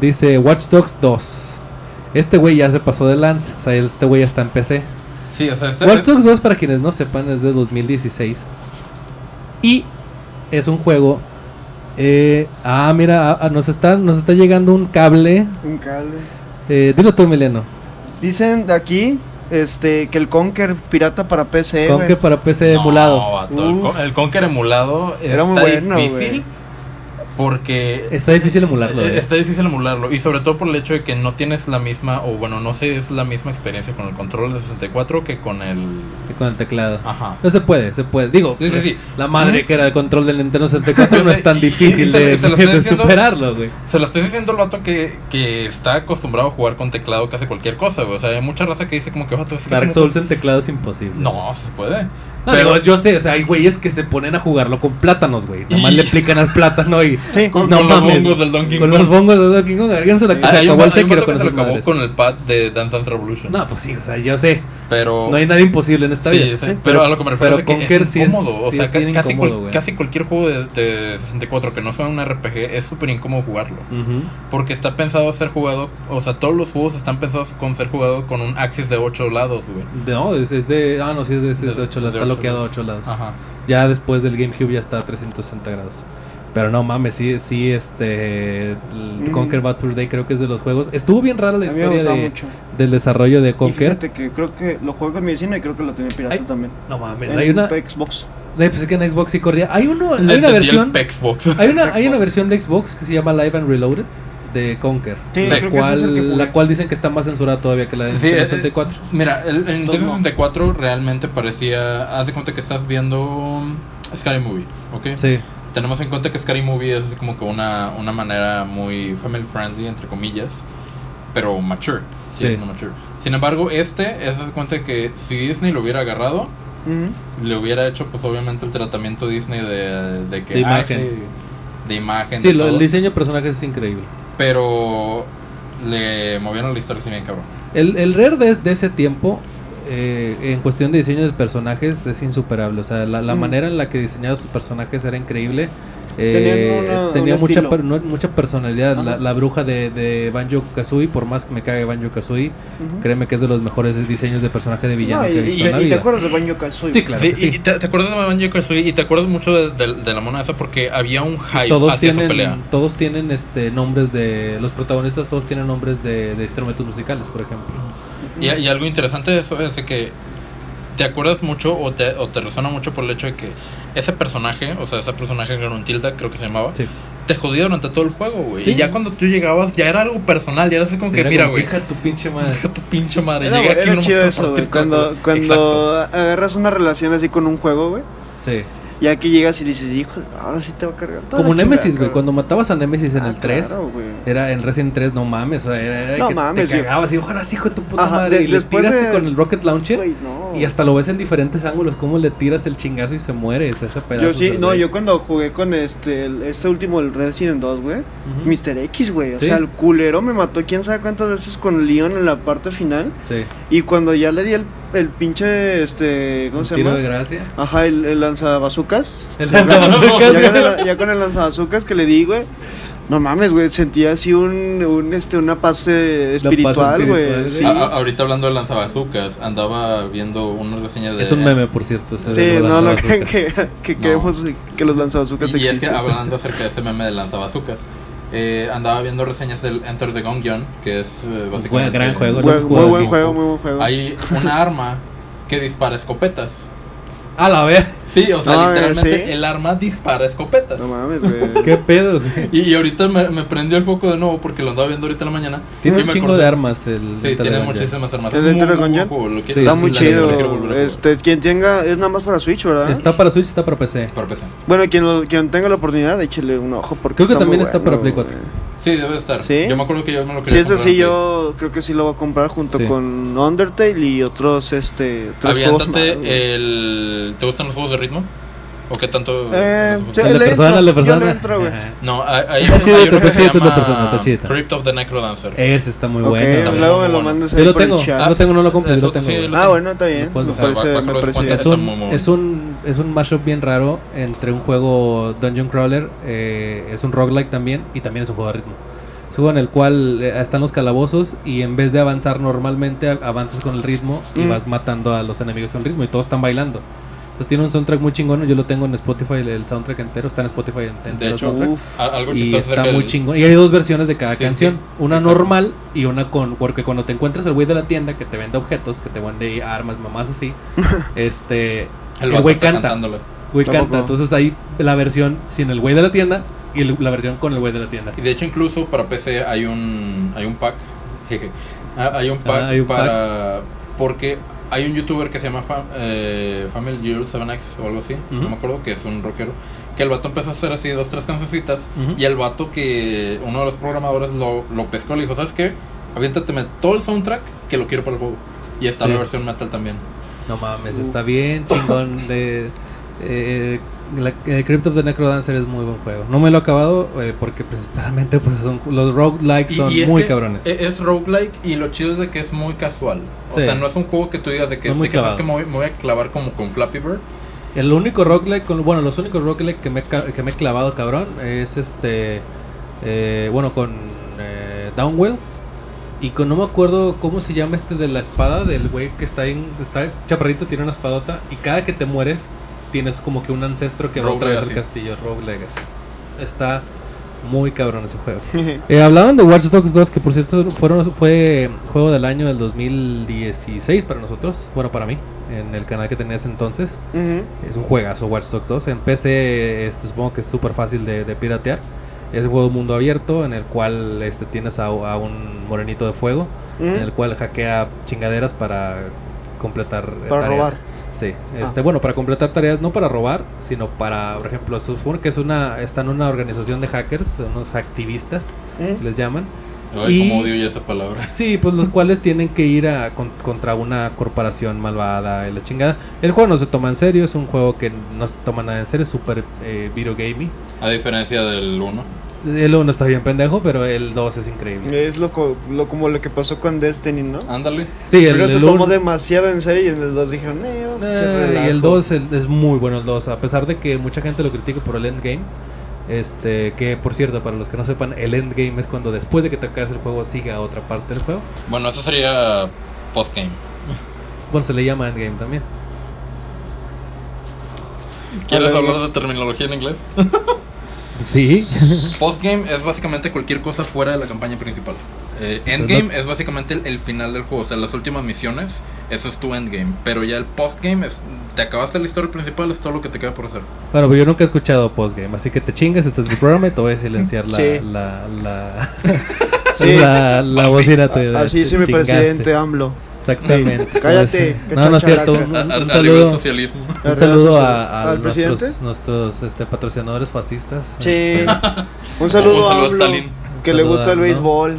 dice Watch Dogs 2. Este güey ya se pasó de lance. O sea, este güey ya está en PC. Sí, o sea, este- Watch Dogs 2, para quienes no sepan, es de 2016. Y es un juego... eh, ah, mira, ah, ah, nos, está, nos está llegando un cable. Un cable. Eh, dilo tú, Emiliano. Dicen aquí este, que el Conker pirata para PC. Con que güey. para PC No, emulado. vato, el, Uf. con- el Conker emulado Era muy está bueno, difícil. Porque Está difícil emularlo. eh, eh. está difícil emularlo y sobre todo por el hecho de que no tienes la misma o bueno no sé es la misma experiencia con el control de 64 que con el Con el teclado. ajá No se puede, se puede. Digo, Sí, sí, sí. la madre Ujú. que era el control del Nintendo 64 Yo no sé, es tan difícil se- de, se lo estoy de diciendo- superarlo, güey. Se lo estoy diciendo al vato que, que está acostumbrado a jugar con teclado casi cualquier cosa, güey. O sea, hay mucha raza que dice como que vato es que Dark ¿cómo Souls en teclado es imposible. No, se puede. No, pero digo, yo sé, o sea, hay güeyes que se ponen a jugarlo con plátanos, güey. Nomás Y- le aplican al plátano y. Sí. con, no con los mames. bongos del Donkey Con Kong. los bongos de Donkey Kong. Alguien se un, acabó hay un con se lo acabó con el pad de Dance Dance Revolution. No, pues sí, o sea, yo sé. pero No hay nada imposible en esta Sí, vida. sí, Sí, pero, a lo que me refiero pero es que es sí es- incómodo. o sea, ca- casi, incómodo, cual- casi cualquier juego de, de 64 que no sea un RPG es súper incómodo jugarlo. Ujú. Porque está pensado ser jugado, o sea, todos los juegos están pensados con ser jugado con un axis de 8 lados, güey. No, es, es de. Ah, no, sí, es De- 8 lados. De bloqueado a lados. 8 lados. Ajá. Ya después del GameCube ya está a 360 grados. Pero no mames, sí, sí, este. el Mm. Conquer Bad Fur Day creo que es de los juegos. Estuvo bien rara la historia de- del desarrollo de Y Conquer. fíjate que creo que lo juego con mi vecino y creo que lo tenía pirata Ay, también. No mames, En hay una. Xbox. Eh, pues es que en Xbox sí corría. Hay, uno, hay una versión. Xbox. Hay una, hay una versión de Xbox que se llama Live and Reloaded de Conquer. Sí, la, creo que ese cual, es el que jugué. la cual dicen que está más censurada todavía que la de Sí, Nintendo eh, 64. Mira, el, el Nintendo No. 64 realmente parecía. Haz de cuenta que estás viendo Scary Movie, ¿ok? Sí. Tenemos en cuenta que Scary Movie es como que una, una manera muy family friendly, entre comillas, pero mature. Sí, Sí. es no mature. Sin embargo, este es de cuenta que si Disney lo hubiera agarrado, le hubiera hecho, pues obviamente, el tratamiento Disney de, de que. De ah, imagen. sí, de imagen. Sí, de lo- todo. el diseño de personajes es increíble. Pero le movieron la historia así bien cabrón. El, el Rare de, de ese tiempo, eh, en cuestión de diseño de personajes, es insuperable. O sea, la, la Mm. manera en la que diseñaba sus personajes era increíble. Eh, una- tenía mucha, estilo. per- no- mucha personalidad. La, bruja de, de Banjo Kazooie, por más que me cague Banjo Kazooie, créeme que es de los mejores diseños de personaje de villano No, que he visto y- en la y te vida. acuerdas de Banjo Kazooie. Sí, claro. Sí. y te, te acuerdas de Banjo Kazooie y te acuerdas mucho de, de- de la mona esa porque había un hype todos hacia esa tienen, pelea. todos tienen este nombres de los protagonistas todos tienen nombres de, de instrumentos musicales por ejemplo Y, y algo interesante de eso es de que te acuerdas mucho o te, o te resuena mucho por el hecho de que ese personaje, o sea, ese personaje que era un Tilda, creo que se llamaba, sí te jodía durante todo el juego, güey. Sí. Y ya cuando tú llegabas, ya era algo personal, ya era así como Sí, que, era mira, güey, hija tu pinche madre hija tu pinche madre, Era, llegué aquí era chido eso, güey. Cuando, cuando Exacto. agarras una relación así con un juego, güey. sí Ya que llegas y dices, hijo, ahora sí te va a cargar. toda como Nemesis güey cabrón". cuando matabas a Nemesis en Ah, el 3 claro, güey. era en Resident 3 no mames o sea, era, era No que mames, te yo- cagabas y ojalá hijo de tu puta Ajá, madre de- y le después tiras de- con el rocket launcher Güey, no. Y hasta lo ves en diferentes ángulos cómo le tiras el chingazo y se muere Yo sí, el no, yo cuando jugué con este, el- este último, el Resident 2, güey, Ujú. Mr. X, güey, o Sí. sea, el culero me mató quién sabe cuántas veces con Leon en la parte final, sí y cuando ya le di el, el pinche, este, ¿cómo un se tiro llama? de gracia Ajá, el, el lanzabazucas. el ya, lanzabazucas, güey. el, ya con el lanzabazucas que le di, güey. No mames, güey, sentía así un, un este, una paz eh, espiritual, güey. sí. Ahorita hablando de lanzabazucas, andaba viendo una reseña de... es un meme por cierto Sí, de los no, no crean que, que No. queremos que los lanzabazucas Y es que existen. hablando acerca de ese meme de lanzabazucas, eh, andaba viendo reseñas del Enter the Gungeon, que es eh, básicamente... Buen- gran juego, muy juego buen juego, muy buen juego. Hay una arma que dispara escopetas. a la vez Sí, o sea, No, literalmente ¿sí? el arma dispara escopetas. No mames, güey. qué pedo güey? Y, y ahorita me, me prendió el foco de nuevo porque lo andaba viendo ahorita en la mañana. Tiene un chingo acordé- de armas el Sí, tiene muchísimas armas. Sí, Está sí, muy chido. Este, quien tenga, es nada más para Switch, ¿verdad? Está para Switch, está para PC. Para PC. Bueno, quien, lo- quien tenga la oportunidad, échele un ojo porque Creo que está también muy está bueno, para Play 4. güey. Sí, debe estar. ¿Sí? Yo me acuerdo que yo me lo Sí, quería eso comprar sí, en Play. yo creo que sí lo voy a comprar junto Sí. con Undertale y otros, este, tres juegos más, Aviéntate el... ¿Te gustan los juegos de ritmo? ¿O qué tanto? Eh, no sé? El de persona, el de yo persona. entro, güey. No, hay, hay Está chido, está chido, está persona, está chido. Crypt of the Necrodancer. Ese está muy bueno. Está muy, luego me lo bueno. mandas Yo ahí lo por el tengo, chat. no lo tengo, no lo yo lo tengo. sí, lo Ah, bueno, está bien. Lo puedes Me bajar. me. Es Está un, es, un, es un mashup bien raro entre un juego Dungeon Crawler, eh, es un roguelike también y también es un juego de ritmo. Es un juego en el cual eh, están los calabozos y en vez de avanzar normalmente, avanzas con el ritmo y Mm. vas matando a los enemigos con el ritmo y todos están bailando. Entonces tiene un soundtrack muy chingón, yo lo tengo en Spotify, el, soundtrack entero, está en Spotify en- entero. De hecho. Uf. algo y está muy del- chingón. Y hay dos versiones de cada Sí, canción. sí, una exacto. normal y una con... Porque cuando te encuentras el güey de la tienda que te vende objetos, que te vende armas, mamás así, este... El El güey canta. Güey Tampoco. canta. Entonces ahí la versión sin el güey de la tienda y el- la versión con el güey de la tienda. Y de hecho incluso para PC hay un hay un pack. jeje. Ah, hay un pack Ah, hay un para porque hay un youtuber que se llama Fam, eh, Family Girl 7X o algo así, no me acuerdo, que es un rockero, que el vato empezó a hacer así dos, tres cancioncitas y el vato que uno de los programadores lo, lo pescó, le dijo, ¿sabes qué? Aviéntateme todo el soundtrack que lo quiero para el juego. Y está Sí. la versión metal también. No mames, Uf. está bien chingón. de, eh, la, eh, Crypt of the Necrodancer es muy buen juego. No me lo he acabado eh, porque principalmente pues son, los roguelikes son Y- y es muy que cabrones. e- Es roguelike y lo chido es de que es muy casual. O Sí. sea, no es un juego que tú digas de que, No de que sabes que me voy, me voy a clavar como con Flappy Bird. El único roguelike, con, bueno, los únicos roguelike que me, que me he clavado cabrón es este, eh, bueno, con eh, Downwell y con no me acuerdo cómo se llama este de la espada del güey que está en, está chaparrito, tiene una espadota y cada que te mueres tienes como que un ancestro que va Rogue vez al Legacy. castillo, Rogue Legacy. Está muy cabrón ese juego. Eh, hablaban de Watch Dogs 2, que por cierto fueron, fue juego del año del 2016 para nosotros, bueno, para mí, en el canal que tenía ese entonces. Es un juegazo Watch Dogs 2. En PC este, supongo que es súper fácil de, de piratear. Es un juego mundo abierto en el cual este, tienes a, a un morenito de fuego, en el cual hackea chingaderas para completar Para tareas. robar. Sí, este, bueno, para completar tareas, no para robar, sino para, por ejemplo, supone que es una, está en una organización de hackers, unos activistas, ¿Mm? les llaman. Ay, Y- cómo odio ya esa palabra. Sí, pues los cuales tienen que ir a, con- contra una corporación malvada y la chingada. El juego no se toma en serio, es un juego que no se toma nada en serio, es súper eh, video gaming. A diferencia del 1. El 1 está bien pendejo, pero el 2 es increíble. Es lo, co- lo como lo que pasó con Destiny, ¿no? Ándale. Sí, el, Pero se el tomó uno- demasiado en serio y en el 2 dijeron, eh, vamos a echar Eh, y relajo". el 2 el- es muy bueno el 2, a pesar de que mucha gente lo critica por el endgame. Este, que por cierto, para los que no sepan, el endgame es cuando después de que te acabas el juego sigue a otra parte del juego. Bueno, eso sería postgame. Bueno, se le llama endgame también. ¿Quieres hablar de terminología en inglés? Sí. Postgame es básicamente cualquier cosa fuera de la campaña principal. Eh, sea, endgame no- es básicamente el, el final del juego, o sea, las últimas misiones, eso es tu endgame. Pero ya el postgame es, te acabaste la historia principal, es todo lo que te queda por hacer. Bueno, pero yo nunca he escuchado postgame, así que te chingas, este es mi programa y te voy a silenciar la, Sí. la, la, Sí. la, la bocina. te- Así dice mi presidente AMLO. Exactamente. Cállate, Pues, No, no es cierto. Un, un- saludo, socialismo. un saludo a, a al nuestros, presidente. nuestros este, patrocinadores fascistas. Sí. Este, Un saludo, Un saludo a Stalin. que le gusta el béisbol.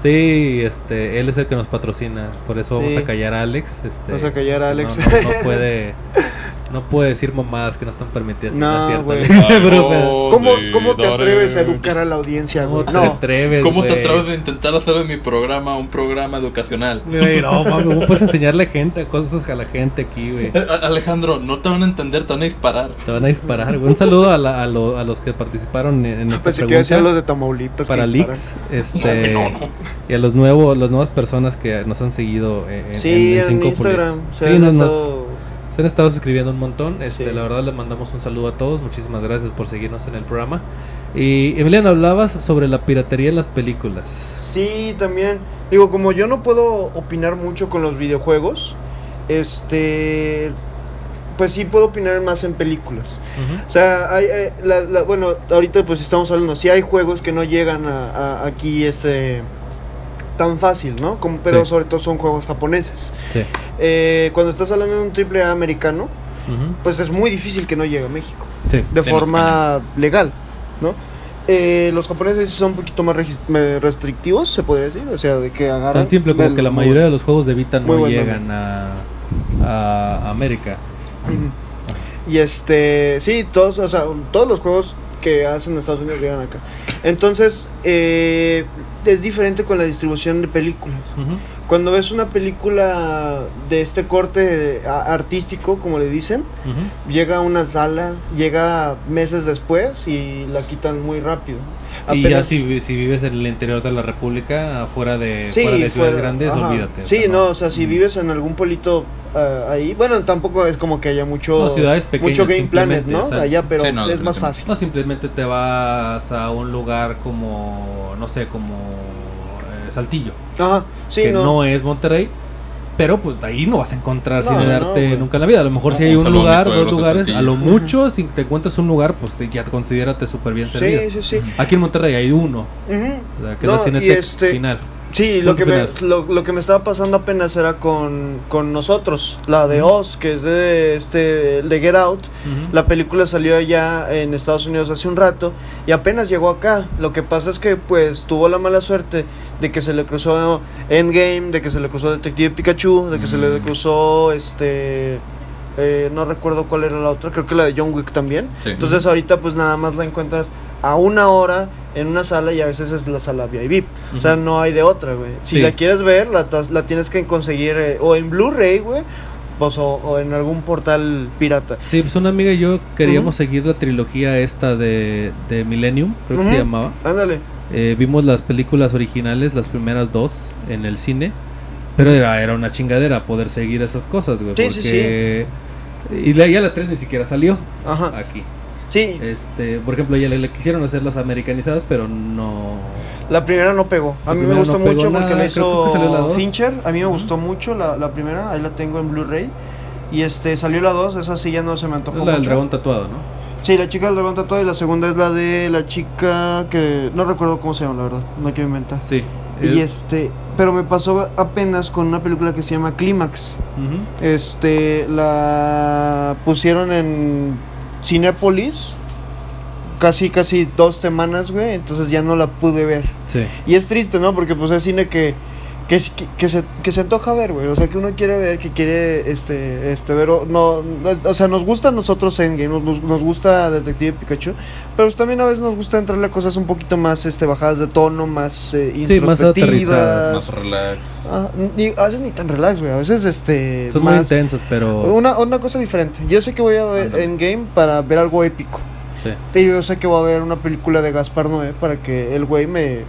Sí, este, él es el que nos patrocina, por eso vamos a callar a Alex. Este, Vamos a callar a no- Alex. No, no puede, no puede decir mamadas que no están permitidas. en No, güey. ¿Cómo, sí, ¿Cómo te atreves a educar a la audiencia, ¿Cómo güey? te No. atreves, ¿Cómo te atreves a intentar hacer de mi programa un programa educacional? Güey, no, mami, ¿cómo puedes enseñarle gente cosas a la gente aquí, güey? Eh, Alejandro, no te van a entender, te van a disparar. Te van a disparar, güey. Un saludo a, la- a, lo- a los que participaron en, en esta Pensé que iba a pregunta los de Tamaulipas. para que leaks, este, No, no, no. y a los nuevos, las nuevas personas que nos han seguido en, Sí, en, en, Cincópolis. Instagram. Sí, nos, se han estado suscribiendo un montón. Este, Sí. la verdad les mandamos un saludo a todos. Muchísimas gracias por seguirnos en el programa. Y Emiliano, hablabas sobre la piratería en las películas. Sí, también. Digo, como yo no puedo opinar mucho con los videojuegos, este. Pues sí puedo opinar más en películas. O sea, hay, eh, la- la- bueno, ahorita pues estamos hablando, sí hay juegos que no llegan a, a- aquí este tan fácil, ¿no? Como, pero Sí. sobre todo son juegos japoneses. Sí. Eh, cuando estás hablando de un triple A americano, pues es muy difícil que no llegue a México Sí. de forma legal, ¿no? Eh, los japoneses son un poquito más restrictivos, se podría decir, o sea, de que agarran... Tan simple como que la mayoría de los juegos de Vita no llegan a, a América. Ujú. Y este, sí, todos, o sea, todos los juegos que hacen en Estados Unidos llegan acá. Entonces, eh, es diferente con la distribución de películas. Cuando ves una película de este corte artístico, como le dicen, llega a una sala, llega meses después y la quitan muy rápido. Y ya si, si vives en el interior de la República, fuera de, Sí, fuera de ciudades fuera- grandes, ajá. olvídate. Sí, no, o sea, si Mm. vives en algún pueblito ah, ahí, bueno, tampoco es como que haya mucho No, ciudades pequeñas, mucho Game Planet, simplemente, ¿no? o sea, Allá, pero sí, no, es más fácil. No, simplemente te vas a un lugar como, no sé, como eh, Saltillo, Aja, sí, que no. no. es Monterrey, pero pues ahí no vas a encontrar No, cine de arte nunca en la vida. A lo mejor si hay un lugar, dos lugares, a lo mucho, si te encuentras un lugar, pues ya te considérate súper bien servido. Sí, sí, sí. Aquí en Monterrey hay uno, o sea, que No, es la Cineteca este- final. Sí, lo que, me, lo, lo que me estaba pasando apenas era con, con nosotros, la de. Oz, que es de este de Get Out. La película salió ya en Estados Unidos hace un rato y apenas llegó acá. Lo que pasa es que pues tuvo la mala suerte de que se le cruzó Endgame, de que se le cruzó Detective Pikachu, de que se le Mm. cruzó este eh, no recuerdo cuál era la otra, creo que la de John Wick también. Sí. Entonces ahorita pues nada más la encuentras a una hora en una sala y a veces es la sala VIP. O sea, no hay de otra, güey. Si Sí. la quieres ver, la, la tienes que conseguir eh, o en Blu-ray, güey, pues, o, o en algún portal pirata. Sí, pues una amiga y yo queríamos seguir la trilogía esta de, de Millennium, creo que se llamaba. Ándale. Eh, vimos las películas originales, las primeras dos, en el cine. Pero era, era una chingadera poder seguir esas cosas, güey. Sí, sí, porque... Y la, ya la 3 ni siquiera salió Ajá. aquí. Sí, Este, por ejemplo, ya le, le quisieron hacer las americanizadas, pero no. la primera no pegó. A mí me gustó no mucho porque nada, la creo- creo que salió la hizo. Fincher. A mí me gustó mucho la, la primera. Ahí la tengo en Blu-ray. Y este salió la 2, esa sí ya no se me Es antojó la del dragón tatuado, ¿no? Sí, la chica del dragón tatuado y la segunda es la de la chica que no recuerdo cómo se llama, la verdad. No quiero inventar. Sí. Y este, pero me pasó apenas con una película que se llama Clímax. Este, la pusieron en Cinépolis casi, casi dos semanas, güey. Entonces ya no la pude ver. Sí. Y es triste, ¿no? Porque pues es cine que, que, que, que se, que se antoja ver, güey. O sea, que uno quiere ver, que quiere, este, este, ver. O, no, no, o sea, nos gusta a nosotros Endgame, nos, nos, gusta Detective Pikachu. Pero pues, también a veces nos gusta entrarle a cosas un poquito más, este, bajadas de tono, más eh, Sí, más introspectivas. aterrizadas. Más relax. Ah, ni- a veces ni tan relax, güey. A veces, este, Son muy más... intensas, pero. Una, una cosa diferente. Yo sé que voy a ver Ándale. Endgame para ver algo épico. Sí. Y yo sé que voy a ver una película de Gaspar Noé para que el güey me,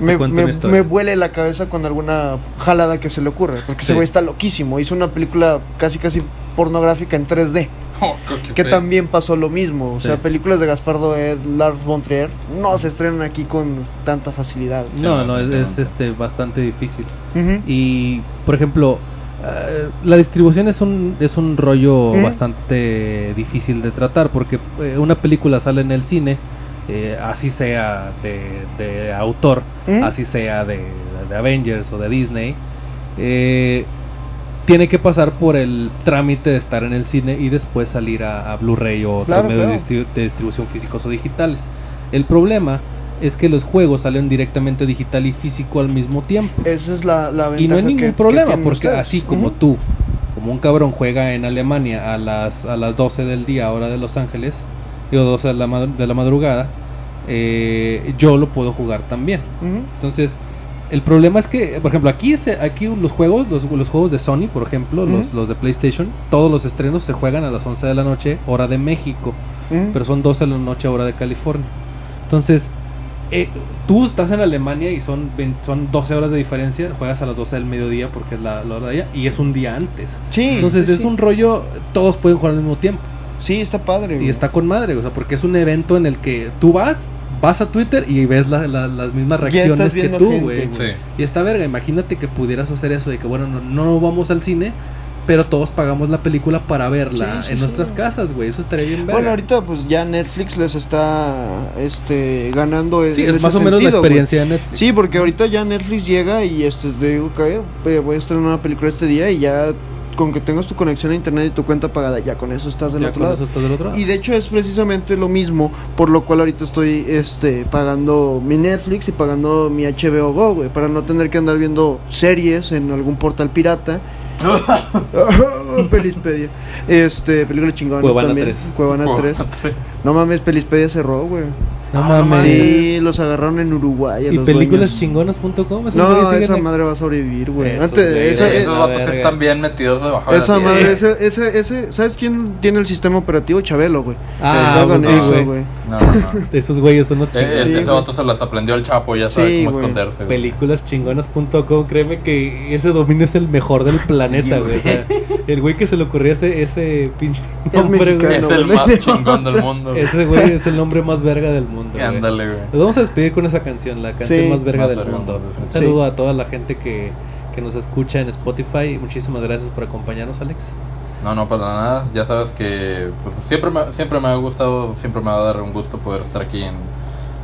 me, me, me vuele la cabeza con alguna jalada que se le ocurre. Porque ese Sí. güey está loquísimo. Hizo una película casi casi pornográfica en 3D. Oh, qué Que feo. también pasó lo mismo. O Sí. sea, películas de Gaspar Noé, Lars von Trier, no se estrenan aquí con tanta facilidad. Sí, No, no, es, este bastante difícil. Y, por ejemplo, eh, la distribución es un, es un rollo bastante difícil de tratar porque eh, una película sale en el cine, eh, así sea de, de autor, Ujú. así sea de, de Avengers o de Disney, eh, tiene que pasar por el trámite de estar en el cine y después salir a, a Blu-ray o otro Claro, de, distribu- de distribución físicos o digitales. El problema es que los juegos salen directamente digital y físico al mismo tiempo. Esa es la, la ventaja Y no hay ningún que problema, porque ustedes. así como tú, como un cabrón juega en Alemania a las, a las 12 del día, hora de Los Ángeles, digo 12 de la, de la madrugada, eh, yo lo puedo jugar también. Entonces, el problema es que, por ejemplo, aquí, este, aquí los juegos, los, los juegos de Sony, por ejemplo, los, los de PlayStation, todos los estrenos se juegan a las 11 de la noche, hora de México pero son 12 de la noche hora de California. Entonces, eh, tú estás en Alemania y son, 20 son 12 horas de diferencia, juegas a las 12 del mediodía porque es la, la hora de allá y es un día antes. Sí, Entonces sí, es un rollo, todos pueden jugar al mismo tiempo Sí, está padre. y está con madre, o sea, porque es un evento en el que tú vas, vas a Twitter y ves la- la- las mismas reacciones estás que tú, güey. Sí. Y está verga, imagínate que pudieras hacer eso de que, bueno, no, no vamos al cine, pero todos pagamos la película para verla Sí, sí, en sí. nuestras casas, güey. Eso estaría bien verga. Bueno, ahorita pues ya Netflix les está este ganando Sí, en es ese más o menos la sentido, experiencia de Netflix. Sí, porque ahorita ya Netflix llega y este te digo que eh, voy a estrenar una película este día y ya con que tengas tu conexión a internet y tu cuenta pagada, ya con eso estás del Ya otro con lado. eso estás del otro lado. Y de hecho es precisamente lo mismo por lo cual ahorita estoy este pagando mi Netflix y pagando mi HBO Go, güey, para no tener que andar viendo series en algún portal pirata. Pelispedia. Este, película chingona Cuevana también. 3. Cuevana 3. No mames, Pelispedia cerró, güey. No Ah, mames. Sí, los agarraron en Uruguay. a Y películaschingonas.com. No, esa madre va a sobrevivir, güey. Esos Antes, güeyes, esa, eh, Esos la vatos verga. están bien metidos debajo de esa la tierra. madre, ese, ese, ese, ¿sabes quién tiene el sistema operativo? Chabelo, güey. Ah, pues con sí, eso, güey. güey. No, no, no. Esos güeyes son los Eh, chingones. eh, Sí, ese güey. vato se las aprendió el Chapo, ya sabe Sí, cómo güey. esconderse. güey. Películaschingonas.com, créeme que ese dominio es el mejor del planeta, güey. O sea, el güey que se le ocurrió ese, ese pinche Es nombre, güey. mexicano. Es el güey. más chingón del mundo. güey. Ese güey es el nombre más verga del mundo. Ándale, güey. Nos vamos a despedir con esa canción, la canción Sí. más verga Más del verga, mundo. más Un saludo a toda la gente que, que nos escucha en Spotify. Muchísimas gracias por acompañarnos, Alex. No, no, para nada. Ya sabes que pues, siempre, me, siempre me ha gustado, siempre me va a dar un gusto poder estar aquí en,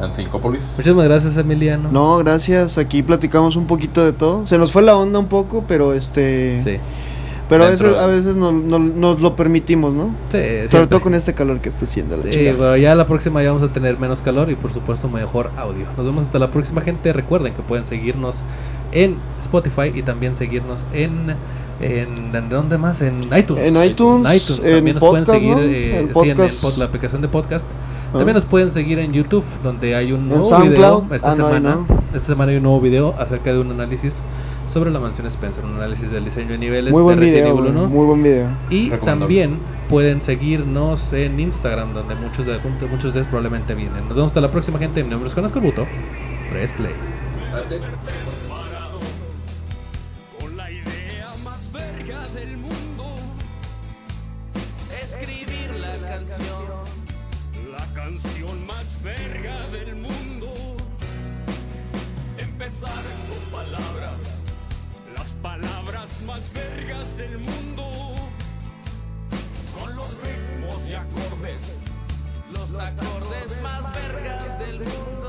en Cincópolis. Muchísimas gracias, Emiliano. No, gracias. Aquí platicamos un poquito de todo. Se nos fue la onda un poco, pero este. Sí. Pero a veces, a veces nos, nos- nos lo permitimos, ¿no? Sí, Sobre siempre. todo con este calor que está haciendo la Sí, bueno, ya la próxima ya vamos a tener menos calor y por supuesto mejor audio. Nos vemos hasta la próxima gente. Recuerden que pueden seguirnos en Spotify y también seguirnos en en, ¿en dónde más? En iTunes. En iTunes, En iTunes. en También nos podcast, pueden seguir ¿no? eh, En sí, en, podcast. pod- la aplicación de podcast. Ah. También nos pueden seguir en YouTube, donde hay un nuevo video esta Ah, no, semana. no. Esta semana hay un nuevo video acerca de un análisis sobre la mansión Spencer, un análisis del diseño de niveles Muy de buen Resident video, Evil güey, 1. muy buen video. Y también pueden seguirnos en Instagram, donde muchos de, muchos de ustedes probablemente vienen. Nos vemos hasta la próxima, gente. Mi nombre es Juan Escorbuto. Press Play. Mundo. Con los ritmos y acordes, los acordes más vergas del mundo